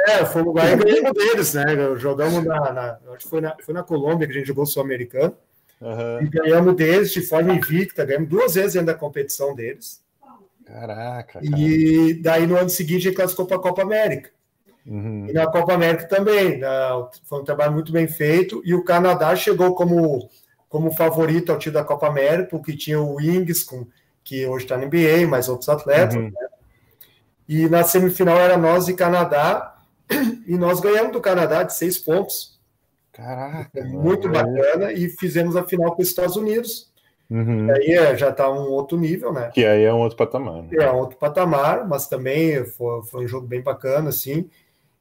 É, fomos lá e ganhamos deles, né? Jogamos na, na, acho que foi na, foi na Colômbia que a gente jogou o Sul-Americano. Uhum. E ganhamos deles de forma invicta, ganhamos duas vezes ainda a competição deles. Caraca. Cara. E daí no ano seguinte a gente classificou para a Copa América. Uhum. E na Copa América também. Na, foi um trabalho muito bem feito. E o Canadá chegou como como favorito ao título da Copa América, porque tinha o Wings, com, que hoje está na NBA, mais outros atletas. Uhum. Né? E na semifinal era nós e Canadá, e nós ganhamos do Canadá de seis pontos. Caraca! Muito mano. bacana, e fizemos a final com os Estados Unidos. Uhum. Aí é, já está um outro nível, né? Que aí é um outro patamar. Né? É um outro patamar, mas também foi, foi um jogo bem bacana, assim.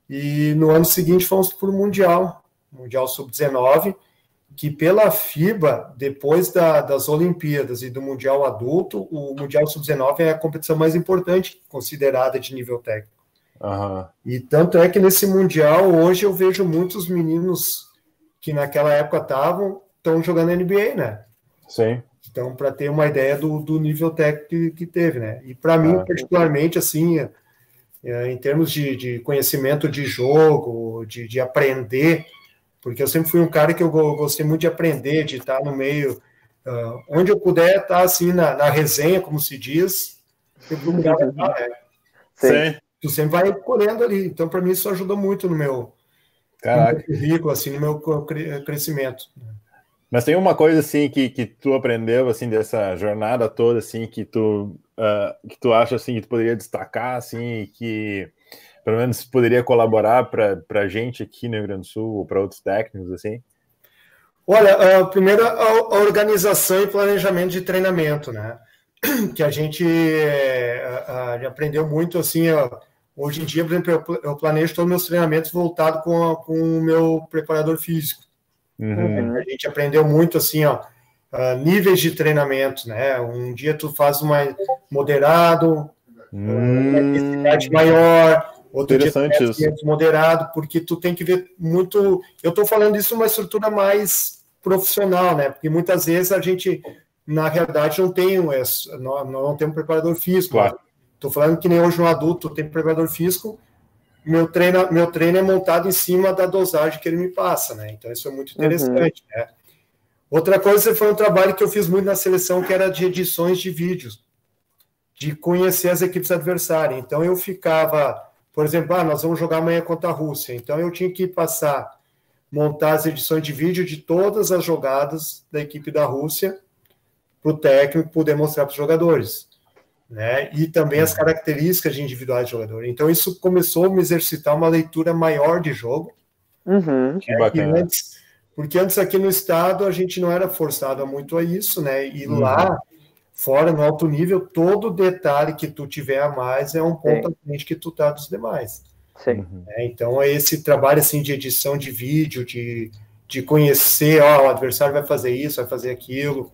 E no ano seguinte fomos para o Mundial, Mundial Sub-19, que pela FIBA, depois da, das Olimpíadas e do Mundial Adulto, o Mundial Sub-19 é a competição mais importante considerada de nível técnico. Uhum. E tanto é que nesse Mundial, hoje eu vejo muitos meninos que naquela época estavam, estão jogando NBA, né? Sim. Então, para ter uma ideia do, do nível técnico que, que teve, né? E para mim, ah. particularmente, assim, é, em termos de, de conhecimento de jogo, de, de aprender, porque eu sempre fui um cara que eu gostei muito de aprender, de estar no meio, uh, onde eu puder estar assim na, na resenha, como se diz, eu estar, né? Sim. Tu sempre vai colhendo ali. Então, para mim, isso ajudou muito no meu, no meu currículo, assim, no meu crescimento. Mas tem uma coisa assim que, que tu aprendeu assim dessa jornada toda assim que tu uh, que tu acha assim que tu poderia destacar assim que pelo menos poderia colaborar para a gente aqui no Rio Grande do Sul ou para outros técnicos assim? Olha, uh, primeiro a, organização e planejamento de treinamento, né? Que a gente uh, uh, aprendeu muito assim. hoje em dia, por exemplo, eu, planejo todos os meus treinamentos voltado com, a, com o meu preparador físico. Uhum. A gente aprendeu muito assim, ó, níveis de treinamento, né? Um dia tu faz uma moderado, hum. uma intensidade maior, Outro Interessante dia isso. moderado, porque tu tem que ver muito. Eu estou falando isso numa estrutura mais profissional, né? Porque muitas vezes a gente, na realidade, não tem, não, não tem um preparador físico. Claro. Estou falando que nem hoje um adulto tem preparador físico, meu treino, meu treino é montado em cima da dosagem que ele me passa, né? Então isso é muito interessante, uhum. né? Outra coisa foi um trabalho que eu fiz muito na seleção, que era de edições de vídeos, de conhecer as equipes adversárias. Então eu ficava por exemplo, ah, nós vamos jogar amanhã contra a Rússia. Então eu tinha que passar, montar as edições de vídeo de todas as jogadas da equipe da Rússia para o técnico poder mostrar para os jogadores. Né? E também as características de individuais de jogador. Então isso começou a me exercitar uma leitura maior de jogo. Uhum. Que bacana. Antes, porque antes aqui no estado a gente não era forçado muito a isso, né? E uhum. lá fora no alto nível, todo detalhe que tu tiver a mais é um ponto à frente que tu tá dos demais. Sim. Uhum. É, então, é esse trabalho assim de edição de vídeo, de, de conhecer, ó, o adversário vai fazer isso, vai fazer aquilo.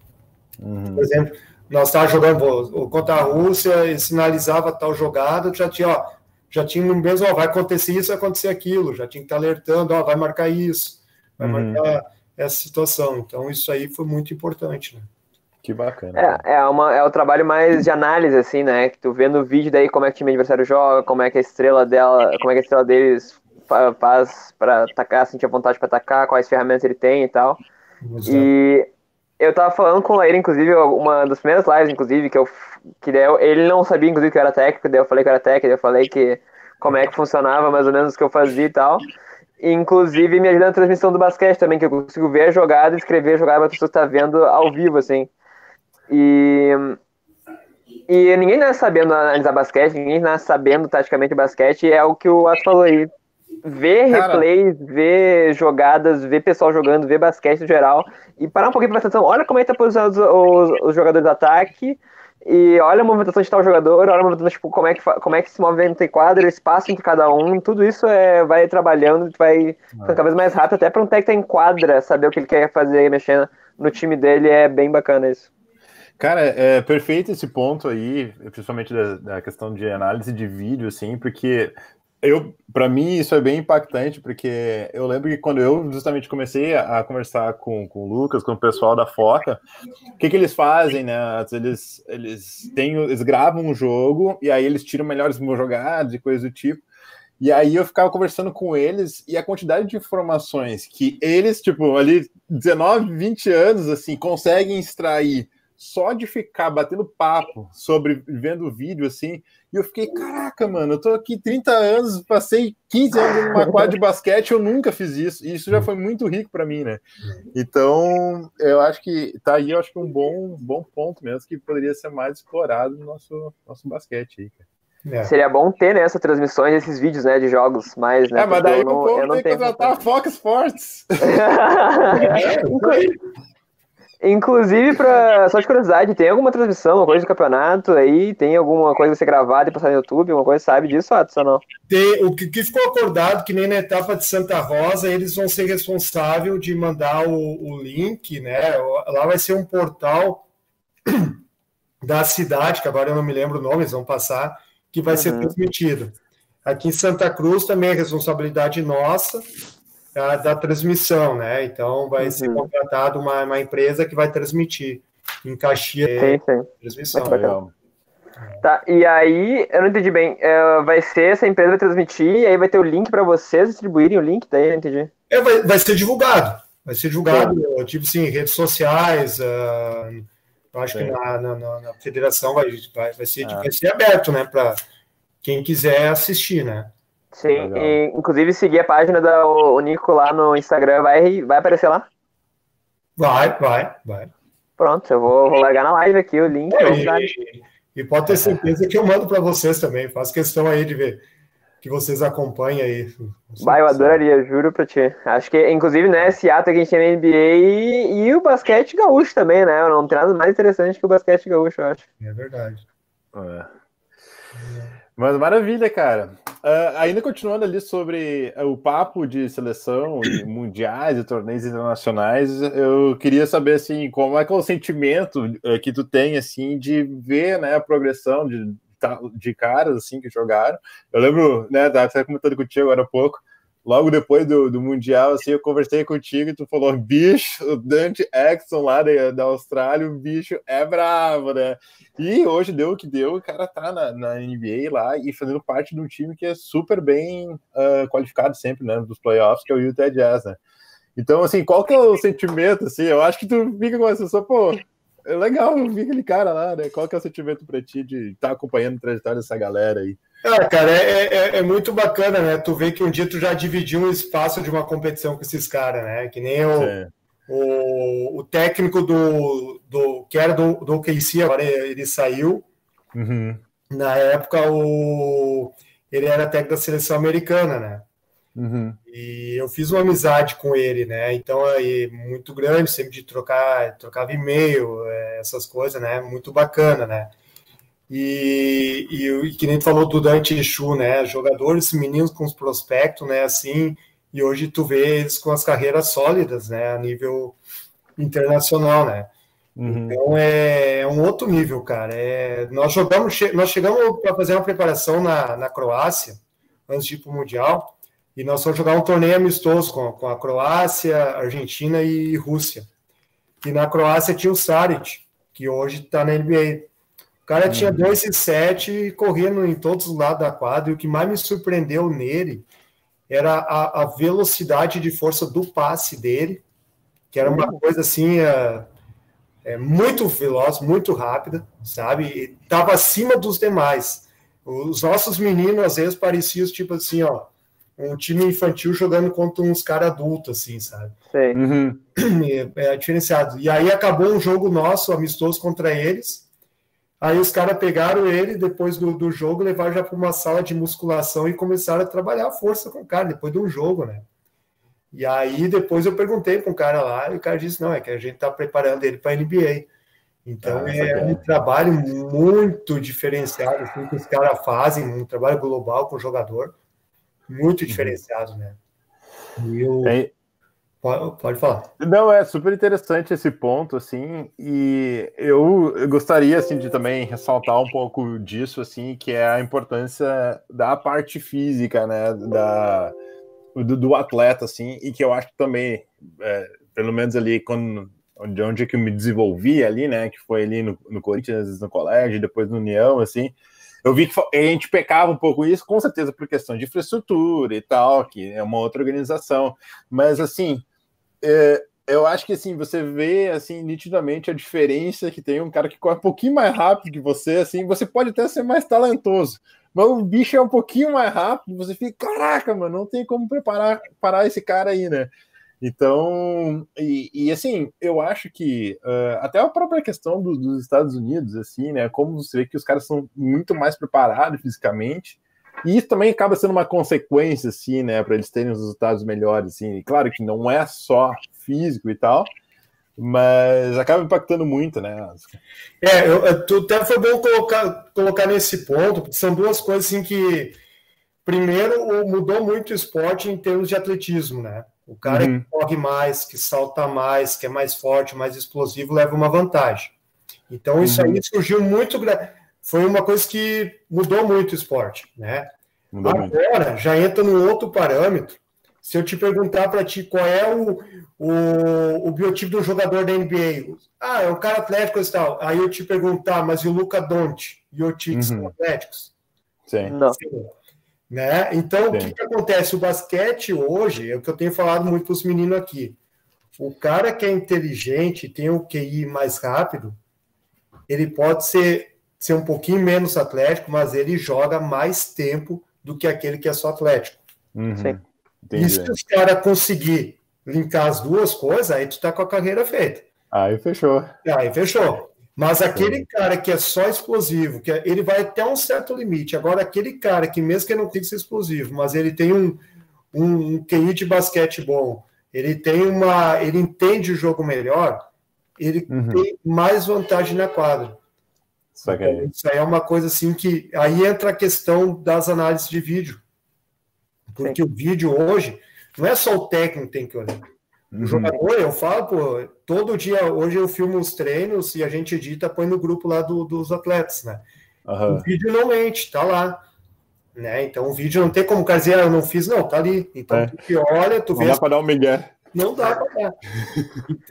Uhum. Por exemplo, nós estávamos jogando contra a Rússia, e sinalizava tal jogada, já tinha, ó, já tinha no mesmo, ó, vai acontecer isso, vai acontecer aquilo, já tinha que estar alertando, ó, vai marcar isso, vai uhum. marcar essa situação. Então, isso aí foi muito importante, né? Que bacana. É, é, uma, é o trabalho mais de análise, assim, né? Que tu vê no vídeo daí como é que o time adversário joga, como é que a estrela dela, como é que a estrela deles faz para atacar, sentir a vontade para atacar, quais ferramentas ele tem e tal. Exato. E eu tava falando com o Lair, inclusive, uma das primeiras lives, inclusive, que eu que daí eu, ele não sabia, inclusive, que eu era técnico, daí eu falei que eu era técnico, daí eu falei que como é que funcionava, mais ou menos, o que eu fazia e tal. E, inclusive, me ajuda na transmissão do basquete também, que eu consigo ver a jogada escrever a jogada para a pessoa estar vendo ao vivo, assim. E, e ninguém nasce sabendo analisar basquete, ninguém nasce sabendo taticamente basquete, é o que o Ato falou aí. Ver Cara... replays, ver jogadas, ver pessoal jogando, ver basquete no geral, e parar um pouquinho pra atenção. Olha como é que tá posicionado os, os, os jogadores de ataque, e olha a movimentação de tal jogador, olha a movimentação, tipo, como é que, como é que se movimenta em quadro, o espaço entre cada um, tudo isso é, vai trabalhando, vai ficando cada vez mais rápido, até para um técnico em quadra, saber o que ele quer fazer mexendo no time dele, é bem bacana isso. Cara, é perfeito esse ponto aí, principalmente da, da questão de análise de vídeo, assim, porque eu, para mim, isso é bem impactante, porque eu lembro que quando eu justamente comecei a, conversar com, com o Lucas, com o pessoal da Foca, o que, que eles fazem, né? Eles, eles, têm, eles gravam um jogo e aí eles tiram melhores jogadas e coisas do tipo. E aí eu ficava conversando com eles e a quantidade de informações que eles, tipo, ali 19, 20 anos, assim, conseguem extrair só de ficar batendo papo sobre vendo o vídeo assim, e eu fiquei, caraca, mano, eu tô aqui 30 anos, passei 15 anos numa quadra de basquete, eu nunca fiz isso, e isso já foi muito rico para mim, né? Então, eu acho que tá aí, eu acho que um bom, bom ponto mesmo que poderia ser mais explorado no nosso, nosso basquete aí, cara. É. Seria bom ter né, essas transmissões, esses vídeos né, de jogos mais, né? É, mas daí eu não, o povo eu não tem que contratar a Fox Sports. Inclusive, pra, só de curiosidade, tem alguma transmissão, uma coisa do campeonato aí? Tem alguma coisa ser gravada e passar no YouTube? Alguma coisa sabe disso, Atson, não? Tem, o que, que, ficou acordado, que nem na etapa de Santa Rosa, eles vão ser responsáveis de mandar o, o link, né? Lá vai ser um portal da cidade, que agora eu não me lembro o nome, eles vão passar, que vai uhum. ser transmitido. Aqui em Santa Cruz também é responsabilidade nossa, da, da transmissão, né? Então vai uhum. ser contratado uma, uma empresa que vai transmitir em Caxias sim, sim. transmissão. Tá, e aí, eu não entendi bem. É, vai ser essa empresa vai transmitir e aí vai ter o link para vocês distribuírem o link, daí eu entendi. É, vai, vai ser divulgado. Vai ser divulgado, sim. tipo assim, redes sociais. Uh, eu acho que na, na, na, federação vai, vai, vai, ser, ah. vai ser aberto, né? Para quem quiser assistir, né? Sim, e, inclusive seguir a página do Nico lá no Instagram, vai, vai aparecer lá? Vai, vai, vai. Pronto, eu vou, vou largar na live aqui o link. É, e, e, pode ter certeza que eu mando para vocês também. Faço questão aí de ver que vocês acompanhem aí. Vai, eu adoraria, juro pra ti. Acho que, inclusive, né, esse ato que a gente tem na NBA e, e, o basquete gaúcho também, né? Não tem nada mais interessante que o basquete gaúcho, eu acho. É verdade. É. Mas maravilha, cara. Uh, ainda continuando ali sobre uh, o papo de seleção e mundiais e torneios internacionais, eu queria saber assim, como é que é o sentimento uh, que tu tem assim de ver né, a progressão de, de caras assim que jogaram. Eu lembro, né, estava comentando contigo agora há pouco, logo depois do, do Mundial, assim, eu conversei contigo e tu falou, bicho, o Dante Exxon lá da, da Austrália, o bicho é bravo, né? E hoje deu o que deu, o cara tá na, na NBA lá e fazendo parte de um time que é super bem uh, qualificado sempre, né, dos playoffs, que é o Utah Jazz, né? Então, assim, qual que é o sentimento, assim? Eu acho que tu fica com essa só, pô, é legal ver aquele cara lá, né? Qual que é o sentimento pra ti de estar tá acompanhando a trajetória dessa galera aí? Ah, cara, é, é, é, muito bacana, né? Tu vê que um dia tu já dividiu um espaço de uma competição com esses caras, né? Que nem o, o, o, técnico do, do que era do, do OKC, agora ele saiu. Uhum. Na época, o, ele era técnico da seleção americana, né? Uhum. E eu fiz uma amizade com ele, né? Então, aí, muito grande, sempre de trocar, trocava e-mail, é, essas coisas, né? Muito bacana, né? E, e, e, que nem tu falou do Dante Exu, né? Jogadores meninos com os prospectos, né? Assim, e hoje tu vê eles com as carreiras sólidas, né? A nível internacional, né? Uhum. Então é, é, um outro nível, cara. É, nós jogamos, nós chegamos para fazer uma preparação na, na Croácia antes de ir para o Mundial e nós fomos jogar um torneio amistoso com, com a Croácia, Argentina e Rússia. E na Croácia tinha o Saric, que hoje está na NBA. O cara uhum. tinha 2 e 7 e corria em todos os lados da quadra. E o que mais me surpreendeu nele era a, a velocidade de força do passe dele, que era uma uhum. coisa assim. Uh, é, muito veloz, muito rápida, sabe? Estava acima dos demais. Os nossos meninos, às vezes, pareciam tipo assim, ó, um time infantil jogando contra uns caras adultos, assim, sabe? Sim. Uhum. É, é, diferenciado. E aí acabou um jogo nosso, amistoso contra eles. Aí os caras pegaram ele depois do, do jogo, levaram já para uma sala de musculação e começaram a trabalhar a força com o cara, depois de um jogo, né? E aí depois eu perguntei para um cara lá, e o cara disse: não, é que a gente está preparando ele para a NBA. Então ah, é um trabalho muito diferenciado assim, que os caras fazem, um trabalho global com o jogador, muito uhum. diferenciado, né? E eu... É... Pode, falar. Não, é super interessante esse ponto, assim, e eu, eu gostaria, assim, de também ressaltar um pouco disso, assim, que é a importância da parte física, né, da, do, do, atleta, assim, e que eu acho que também, é, pelo menos ali, quando, de onde é que eu me desenvolvi ali, né, que foi ali no, no Corinthians, no colégio, depois no União, assim, eu vi que a gente pecava um pouco isso, com certeza por questão de infraestrutura e tal, que é uma outra organização, mas, assim, é, eu acho que, assim, você vê, assim, nitidamente a diferença que tem um cara que corre um pouquinho mais rápido que você, assim, você pode até ser mais talentoso, mas o bicho é um pouquinho mais rápido, você fica, caraca, mano, não tem como preparar parar esse cara aí, né? Então, e, e assim, eu acho que uh, até a própria questão do, dos Estados Unidos, assim, né? Como você vê que os caras são muito mais preparados fisicamente, e isso também acaba sendo uma consequência, assim, né, para eles terem os resultados melhores, assim. E claro que não é só físico e tal, mas acaba impactando muito, né? É, eu, até foi bom colocar, colocar nesse ponto, porque são duas coisas assim que, primeiro, mudou muito o esporte em termos de atletismo, né? O cara uhum. que corre mais, que salta mais, que é mais forte, mais explosivo, leva uma vantagem. Então, isso uhum. aí surgiu muito. Foi uma coisa que mudou muito o esporte, né? Mudou Agora, muito. já entra num outro parâmetro, se eu te perguntar para ti qual é o, o, o biotipo do jogador da NBA, ah, é um cara atlético e tal. Aí eu te perguntar, mas e o Luca Donte e o Tite uhum. são atléticos? Sim. Não. Né? Então, Sim. o que, que acontece? O basquete hoje, é o que eu tenho falado muito para os meninos aqui. O cara que é inteligente, tem o QI mais rápido, ele pode ser, ser um pouquinho menos atlético, mas ele joga mais tempo do que aquele que é só atlético. Uhum. E se os caras conseguir linkar as duas coisas, aí tu tá com a carreira feita. Aí fechou. Aí fechou. Mas aquele Sim. cara que é só explosivo, que é, ele vai até um certo limite. Agora, aquele cara que, mesmo que ele não tenha que ser explosivo, mas ele tem um, um, um QI de basquete bom, ele tem uma. ele entende o jogo melhor, ele uhum. tem mais vantagem na quadra. Então, isso aí é uma coisa assim que. Aí entra a questão das análises de vídeo. Porque Sim. o vídeo hoje não é só o técnico que tem que olhar. O uhum. jogador, eu falo, pô, todo dia, hoje eu filmo os treinos e a gente edita, põe no grupo lá do, dos atletas, né? Uhum. O vídeo não mente, tá lá. Né? Então o vídeo não tem como o cara dizer, ah, eu não fiz, não, tá ali. Então é. tu que olha, tu não vê. Dá para dar um migué. Não dá para dar.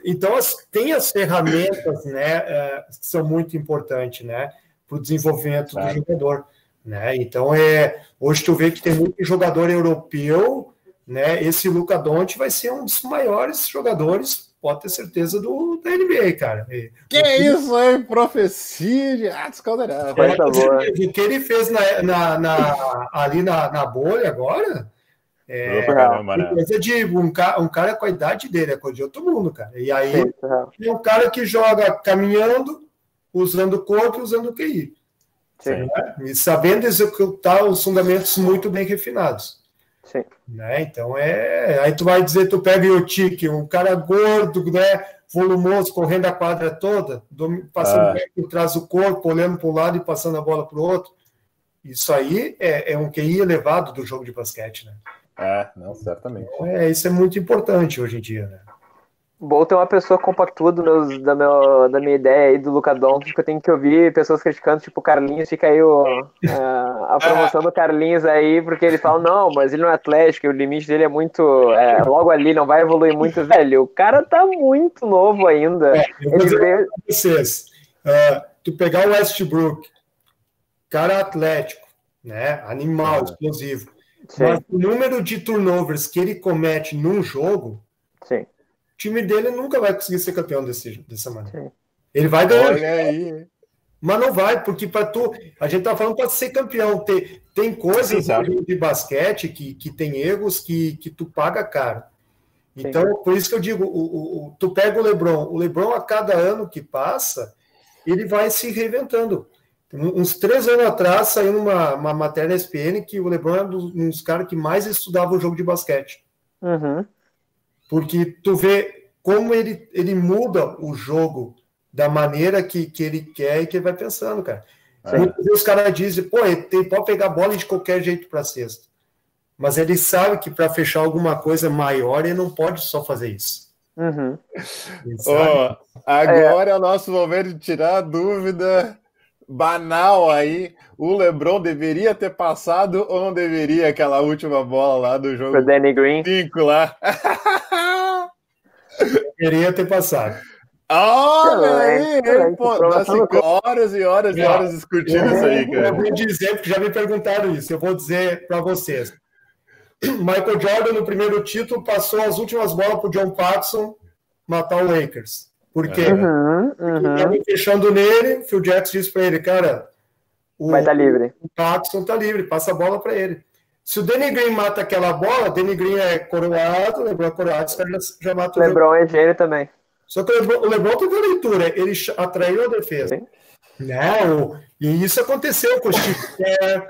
então as, tem as ferramentas, né, é, que são muito importantes, né, para o desenvolvimento do jogador. Né? Então, é, hoje tu vê que tem muito jogador europeu, né? Esse Luca Donte vai ser um dos maiores jogadores, pode ter certeza, do, da NBA, cara. Que é isso aí, profecia de Atos Caldeirão. É, o que ele fez na, na, na, ali na, na bolha agora é Caramba, né? coisa de um, cara, um cara com a idade dele, é coisa de outro mundo, cara. E aí é um cara que joga caminhando, usando o corpo e usando o QI. Né? E sabendo executar os fundamentos muito bem refinados. Sim. Né? Então é. Aí tu vai dizer, tu pega o Tique, um cara gordo, né? Volumoso, correndo a quadra toda, passando ah. por trás do corpo, olhando para um lado e passando a bola para o outro. Isso aí é, é, um QI elevado do jogo de basquete, né? É, não, certamente. Então, é, isso é muito importante hoje em dia, né? Bolt é uma pessoa compactua meus, da, meu, da minha ideia aí do Luca Doncic, que eu tenho que ouvir pessoas criticando, tipo, o Carlinhos, fica aí o, a, a promoção do Carlinhos aí, porque ele fala, não, mas ele não é atlético, o limite dele é muito, é, logo ali, não vai evoluir muito, velho, o cara tá muito novo ainda. É, eu vou dizer veio... vocês, uh, tu pegar o Westbrook, cara atlético, né, animal, explosivo, Sim. mas o número de turnovers que ele comete num jogo, Sim time dele nunca vai conseguir ser campeão desse, dessa maneira. Ele vai ganhar. Olha aí. Mas não vai, porque para tu. A gente tá falando para ser campeão. Tem, tem coisas Sim, de basquete que, que tem erros que, que tu paga caro. Então, Sim. por isso que eu digo, o, o, o, tu pega o Lebron, o Lebron a cada ano que passa, ele vai se reinventando. Uns três anos atrás saiu uma, uma matéria na SPN que o Lebron é um dos caras que mais estudava o jogo de basquete. Uhum. Porque tu vê como ele, ele muda o jogo da maneira que, que ele quer e que ele vai pensando, cara. Muitas vezes os caras dizem, pô, ele pode pegar a bola de qualquer jeito para cesta. Mas ele sabe que para fechar alguma coisa maior, ele não pode só fazer isso. Uhum. Oh, agora é. é o nosso momento de tirar a dúvida banal aí. O LeBron deveria ter passado ou não deveria aquela última bola lá do jogo? Pro Danny Green. Cinco lá. deveria ter passado. Olha aí, é, pô, nós horas e horas e horas discutindo isso aí, cara. Eu vou dizer, porque já me perguntaram isso, eu vou dizer para vocês. Michael Jordan, no primeiro título, passou as últimas bolas para John Paxson matar o Lakers. Porque uhum, uhum. fechando nele, Phil Jackson disse para ele, cara, o, vai estar tá livre. O Paxson tá livre, passa a bola para ele. Se o Danny Green mata aquela bola, Danny Green é coroado, LeBron é coroado, já, já mata o LeBron é gênio também. Só que o LeBron, o LeBron teve a leitura, ele atraiu a defesa. Sim. Né? e isso aconteceu com o Steve Kerr,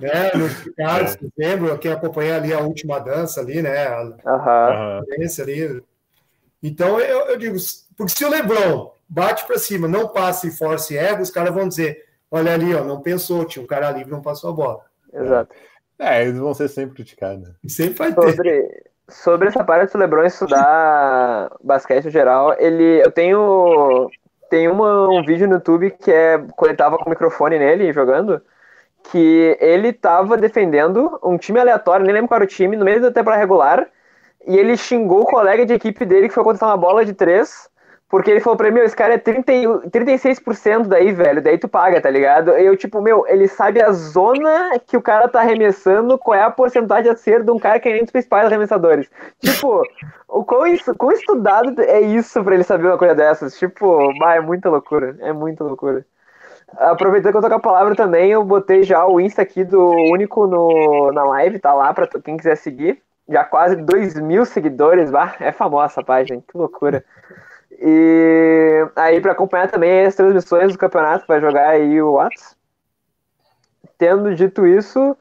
né? No Chicago, é. lembra? Quem acompanha ali a última dança ali, né? A, uhum. ali. Então, eu, eu digo, porque se o Lebron bate para cima, não passa e force erra, os caras vão dizer: olha ali, ó, não pensou, tinha um cara livre, não passou a bola. Exato. É, eles vão ser sempre criticados. Sempre vai ter. Sobre, sobre essa parte do Lebron estudar basquete em geral, ele, eu tenho, tenho uma, um vídeo no YouTube que é quando ele tava com o microfone nele jogando, que ele tava defendendo um time aleatório, nem lembro qual era o time, no meio da temporada regular, e ele xingou o colega de equipe dele que foi contestar uma bola de três porque ele falou pra mim, meu, esse cara é 30, 36% daí, velho, daí tu paga, tá ligado? Eu, tipo, meu, ele sabe a zona que o cara tá arremessando, qual é a porcentagem a ser de um cara que é entre os principais arremessadores. Tipo, o quão, quão estudado é isso pra ele saber uma coisa dessas? Tipo, bah, é muita loucura, é muita loucura. Aproveitando que eu tô com a palavra também, eu botei já o Insta aqui do Único no, na live, tá lá pra quem quiser seguir. Já quase 2 mil seguidores, bah, é famosa essa página, que loucura. E aí, para acompanhar também as transmissões do campeonato, vai jogar aí o Whats. Tendo dito isso,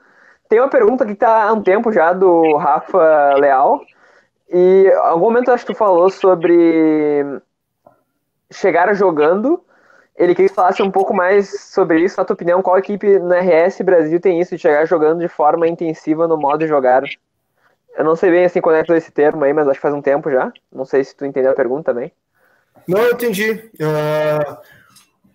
tem uma pergunta que está há um tempo já do Rafa Leal. E algum momento acho que tu falou sobre chegar jogando. Ele queria que falasse um pouco mais sobre isso, na tua opinião, qual equipe no RS Brasil tem isso de chegar jogando de forma intensiva no modo de jogar? Eu não sei bem assim quando é esse termo aí, mas acho que faz um tempo já. Não sei se tu entendeu a pergunta também. Não, eu entendi. Uh,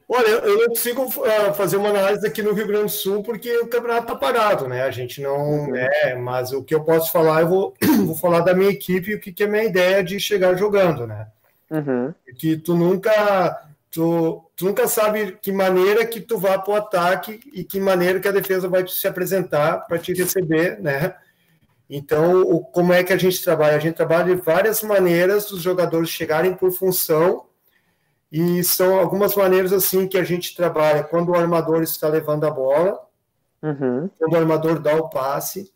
olha, eu não consigo uh, fazer uma análise aqui no Rio Grande do Sul porque o campeonato está parado, né? A gente não. É, mas o que eu posso falar, eu vou, vou falar da minha equipe e o que, que é a minha ideia de chegar jogando, né? Uhum. Que tu nunca. Tu, tu nunca sabe que maneira que tu vai para o ataque e que maneira que a defesa vai se apresentar para te receber, né? Então, o, como é que a gente trabalha? A gente trabalha de várias maneiras dos jogadores chegarem por função, e são algumas maneiras assim que a gente trabalha quando o armador está levando a bola, uhum. quando o armador dá o passe.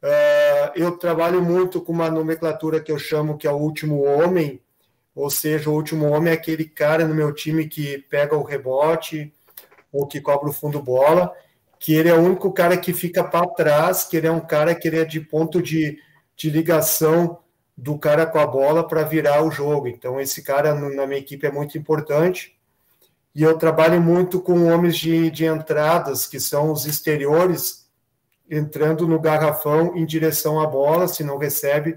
Uh, eu trabalho muito com uma nomenclatura que eu chamo que é o último homem, ou seja, o último homem é aquele cara no meu time que pega o rebote ou que cobra o fundo bola que ele é o único cara que fica para trás, que ele é um cara que ele é de ponto de, de ligação do cara com a bola para virar o jogo. Então, esse cara na minha equipe é muito importante. E eu trabalho muito com homens de, de entradas, que são os exteriores, entrando no garrafão em direção à bola, se não recebe,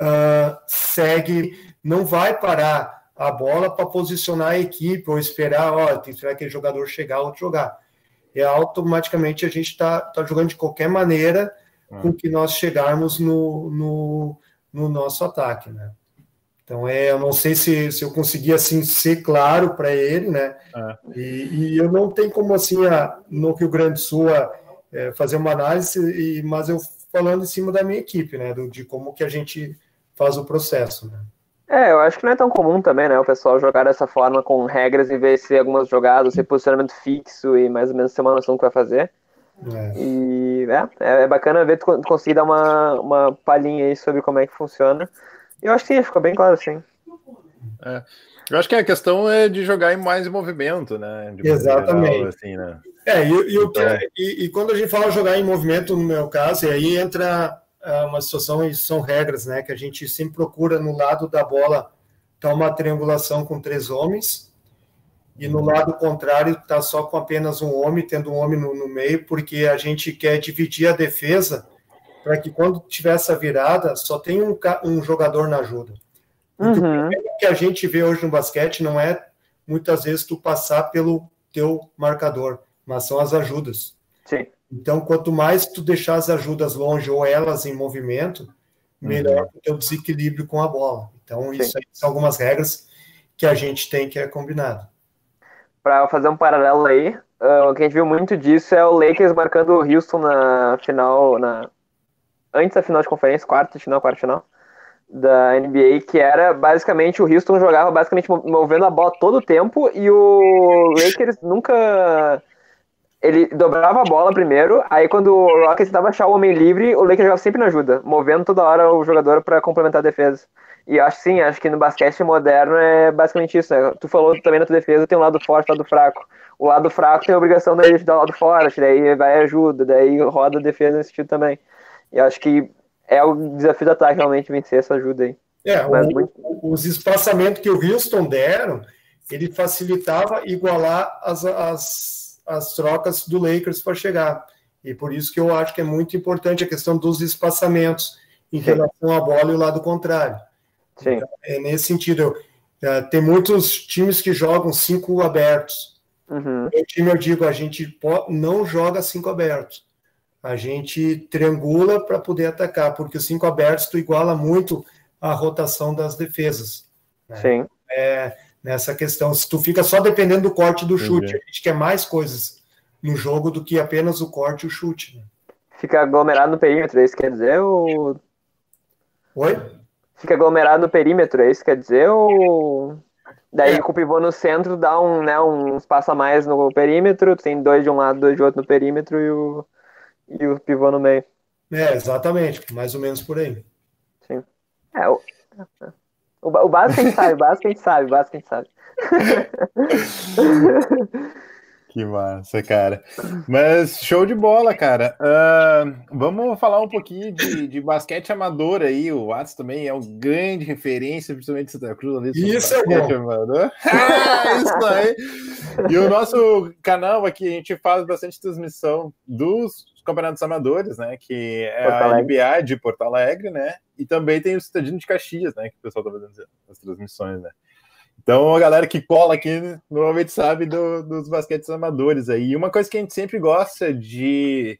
uh, segue, não vai parar a bola para posicionar a equipe ou esperar, ó, tem que esperar aquele jogador chegar ou jogar. E automaticamente a gente está tá jogando de qualquer maneira com hum. que nós chegarmos no, no, no nosso ataque, né? Então, é, eu não sei se, se eu consegui, assim, ser claro para ele, né? É. E, e, eu não tenho como, assim, a, no Rio Grande do Sul, a, é, fazer uma análise, e, mas eu falando em cima da minha equipe, né? Do, de como que a gente faz o processo, né? É, eu acho que não é tão comum também, né? O pessoal jogar dessa forma com regras em vez de ser algumas jogadas, ser posicionamento fixo e mais ou menos ter uma noção do que vai fazer. É. E é, é bacana ver tu conseguir dar uma, uma palhinha aí sobre como é que funciona. Eu acho que sim, ficou bem claro, sim. É. Eu acho que a questão é de jogar mais em movimento, né? Exatamente. Geral, assim, né? É, e, e, então... e, e, quando a gente fala jogar em movimento, no meu caso, e aí entra uma situação, e são regras, né? Que a gente sempre procura no lado da bola tá uma triangulação com três homens, e no lado contrário tá só com apenas um homem, tendo um homem no, no meio, porque a gente quer dividir a defesa para que quando tiver essa virada, só tem um, um jogador na ajuda. Uhum. O que a gente vê hoje no basquete não é muitas vezes tu passar pelo teu marcador, mas são as ajudas. Sim. Então, quanto mais tu deixar as ajudas longe ou elas em movimento, melhor uhum. o teu desequilíbrio com a bola. Então, Sim. isso aí são algumas regras que a gente tem que é combinado. Para fazer um paralelo aí, uh, o que a gente viu muito disso é o Lakers marcando o Houston na final, na antes da final de conferência, quarta final, quarta final da NBA, que era basicamente o Houston jogava basicamente movendo a bola todo o tempo e o Lakers nunca ele dobrava a bola primeiro, aí quando o Rockets tentava achar o homem livre, o Lakers jogava sempre na ajuda, movendo toda hora o jogador para complementar a defesa. E eu acho sim, acho que no basquete moderno é basicamente isso. Né? Tu falou também na tua defesa tem um lado forte e um lado fraco. O lado fraco tem a obrigação de ajudar o lado forte, daí vai ajuda, daí roda a defesa nesse sentido também. E acho que é o desafio do ataque realmente vencer essa ajuda aí. É, o, muito... os espaçamentos que o Houston deram, ele facilitava igualar as, as, as trocas do Lakers para chegar. E por isso que eu acho que é muito importante a questão dos espaçamentos em Sim. relação à bola e o lado contrário. Sim. Então, é nesse sentido. É, tem muitos times que jogam cinco abertos. Uhum. Time, eu digo, a gente não joga cinco abertos a gente triangula para poder atacar, porque os cinco abertos tu iguala muito a rotação das defesas. Né? Sim. É, nessa questão, se tu fica só dependendo do corte do chute, a gente quer mais coisas no jogo do que apenas o corte e o chute. Né? Fica aglomerado no perímetro, é isso quer dizer? Ou... Oi? Fica aglomerado no perímetro, é isso quer dizer? Ou... Daí é. com o pivô no centro dá um, né, um espaço a mais no perímetro, tem dois de um lado, dois de outro no perímetro e o e o pivô no meio. É, exatamente, mais ou menos por aí. Sim. É, o, o, o básico a gente sabe, o básico a gente sabe, o básico a gente sabe. Que massa, cara. Mas show de bola, cara. Uh, vamos falar um pouquinho de, de basquete amador aí. O Watts também é uma grande referência, principalmente de Santa Cruz. Ali, isso é bom. Amador. ah, isso aí. E o nosso canal aqui, a gente faz bastante transmissão dos campeonatos amadores, né? Que é a NBA de Porto Alegre, né? E também tem o Citadino de Caxias, né? Que o pessoal tá fazendo as transmissões, né? Então, a galera que cola aqui normalmente sabe do, dos basquetes amadores aí. E uma coisa que a gente sempre gosta de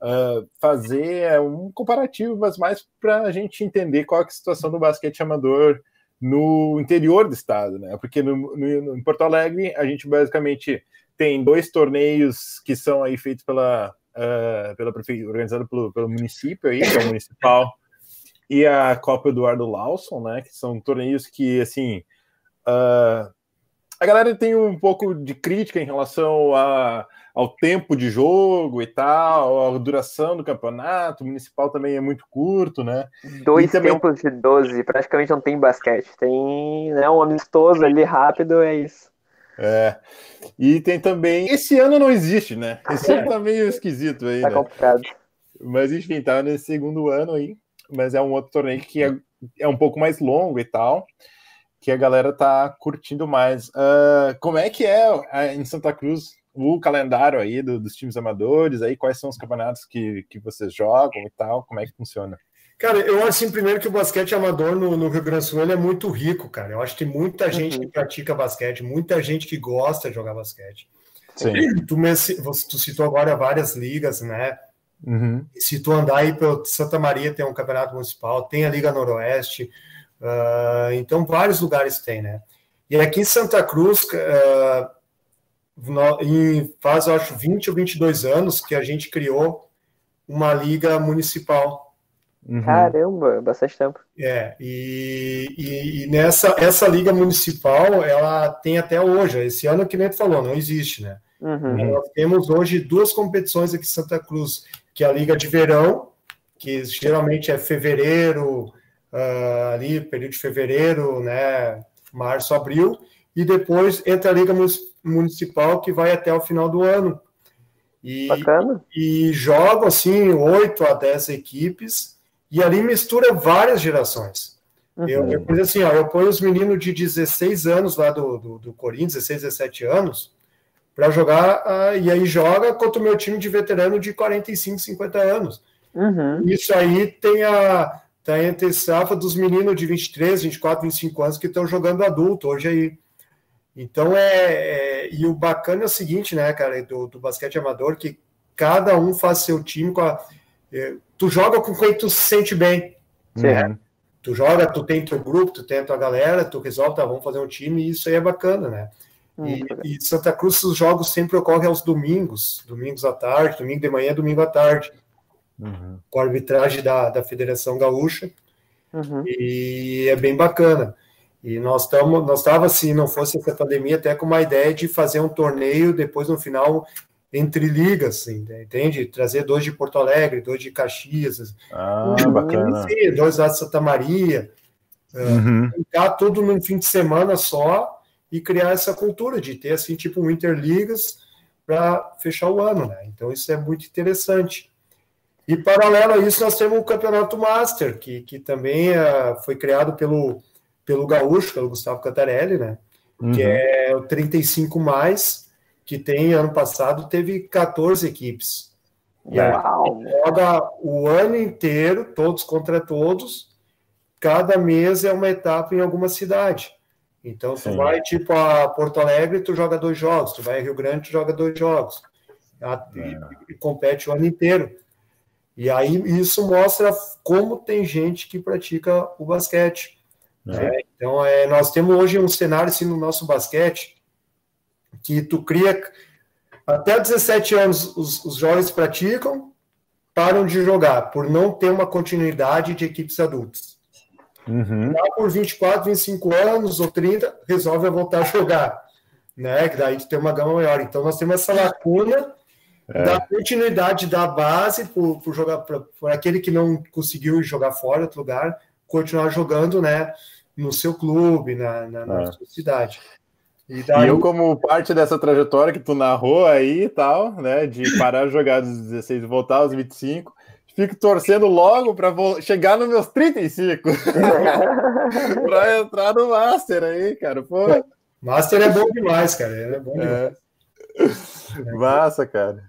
uh, fazer é um comparativo, mas mais para a gente entender qual é a situação do basquete amador no interior do estado, né? Porque no, no, em Porto Alegre a gente basicamente tem dois torneios que são aí feitos pela, uh, pela prefeitura, organizado pelo, pelo município aí, que é o municipal, e a Copa Eduardo Lawson, né? Que são torneios que assim Uh, a galera tem um pouco de crítica em relação a, ao tempo de jogo e tal, a duração do campeonato. O municipal também é muito curto, né? Dois também... tempos de 12, praticamente não tem basquete. Tem né, um amistoso ali rápido, é isso. É. E tem também. Esse ano não existe, né? Esse ano tá meio esquisito aí. Tá né? complicado. Mas enfim, tá nesse segundo ano aí. Mas é um outro torneio que é, é um pouco mais longo e tal que a galera tá curtindo mais. Uh, como é que é uh, em Santa Cruz o calendário aí do, dos times amadores? Aí quais são os campeonatos que, que vocês jogam e tal? Como é que funciona? Cara, eu acho assim, primeiro que o basquete amador no, no, Rio Grande do Sul é muito rico, cara. Eu acho que tem muita gente uhum. que pratica basquete, muita gente que gosta de jogar basquete. Sim. Tu, tu citou agora várias ligas, né? Uhum. Se tu andar aí pelo Santa Maria, tem um campeonato municipal, tem a Liga Noroeste, uh, então vários lugares tem, né? E aqui em Santa Cruz, uh, no, em, faz, eu acho, 20 ou 22 anos que a gente criou uma liga municipal Uhum. Caramba, bastante tempo. É, e, e, e, nessa essa liga municipal, ela tem até hoje, esse ano que nem tu falou, não existe, né? Uhum. Nós temos hoje duas competições aqui em Santa Cruz, que é a liga de verão, que geralmente é fevereiro, uh, ali, período de fevereiro, né, março, abril, e depois entra a liga municipal, que vai até o final do ano. E, Bacana. e jogam, assim, oito a dez equipes, e ali mistura várias gerações. Uhum. Eu, eu, assim, ó, eu ponho os meninos de 16 anos lá do, do, do Corinthians, 16, 17 anos, para jogar, uh, e aí joga contra o meu time de veterano de 45, 50 anos. Uhum. Isso aí tem a, tá entre safra dos meninos de 23, 24, 25 anos que estão jogando adulto hoje aí. Então é, é, E o bacana é o seguinte, né, cara, do, do basquete amador, que cada um faz seu time com a é, tu joga com quem tu se sente bem. Uhum. Tu joga, tu tem teu grupo, tu tem a tua galera, tu resolve, tá, vamos fazer um time, e isso aí é bacana, né? Uhum. E, e, Santa Cruz, os jogos sempre ocorrem aos domingos, domingos à tarde, domingo de manhã, domingo à tarde, uhum. com a arbitragem da, da Federação Gaúcha, uhum. e é bem bacana. E nós estamos, nós estava, se não fosse essa pandemia, até com uma ideia de fazer um torneio, depois no final entre ligas, assim, né? entende? Trazer dois de Porto Alegre, dois de Caxias, ah, bacana. dois lá de Santa Maria, uhum. ficar tudo num fim de semana só e criar essa cultura de ter assim tipo um interligas para fechar o ano, né? Então isso é muito interessante. E paralelo a isso nós temos o campeonato Master que, que também uh, foi criado pelo pelo Gaúcho, pelo Gustavo Cantarelli, né? Uhum. Que é o 35 mais que tem ano passado teve 14 equipes. E aí joga o ano inteiro, todos contra todos. Cada mês é uma etapa em alguma cidade. Então, tu Sim. vai tipo a Porto Alegre, tu joga dois jogos. Tu vai a Rio Grande, tu joga dois jogos. E, é. e compete o ano inteiro. E aí isso mostra como tem gente que pratica o basquete. É. Né? Então, é, nós temos hoje um cenário assim, no nosso basquete que tu cria até 17 anos os, os jovens praticam, param de jogar por não ter uma continuidade de equipes adultas. Uhum. Lá por 24, 25 anos ou 30, resolve voltar a jogar, né? Que daí tu tem uma gama maior. Então nós temos essa lacuna é. da continuidade da base por jogar por aquele que não conseguiu jogar fora outro lugar, continuar jogando, né? No seu clube, na, na, na é. sua cidade. E, daí... e, eu, como parte dessa trajetória que tu narrou aí e tal, né, de parar de jogar dos 16 e voltar aos 25, fico torcendo logo para chegar nos meus 35 para entrar no Master aí, cara. Pô. Master é bom demais, cara. É bom demais. É. Massa, cara.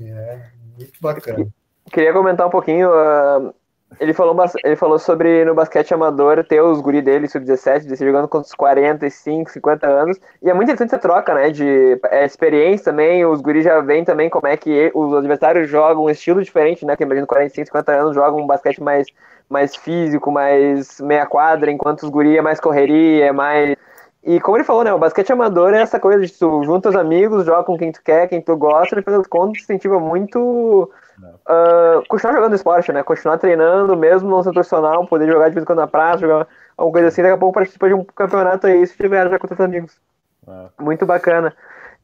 É, muito bacana. Queria comentar um pouquinho. Uh ele falou, ele falou sobre no basquete amador ter os guri dele, sub-17, de jogando com os 45, 50 anos. E é muito interessante essa troca, né? De é, experiência também. Os guris já veem também como é que os adversários jogam um estilo diferente, né? Que imagino 45, 50 anos jogam um basquete mais, mais físico, mais meia quadra, enquanto os guri é mais correria, é mais. E como ele falou, né? O basquete amador é essa coisa de tu junta os amigos, joga com quem tu quer, quem tu gosta, e as contas incentiva muito uh, continuar jogando esporte, né? Continuar treinando, mesmo não ser profissional, poder jogar de vez em quando na praça, jogar alguma coisa assim, daqui a pouco participa de um campeonato aí, se tiver já com seus amigos. É. Muito bacana.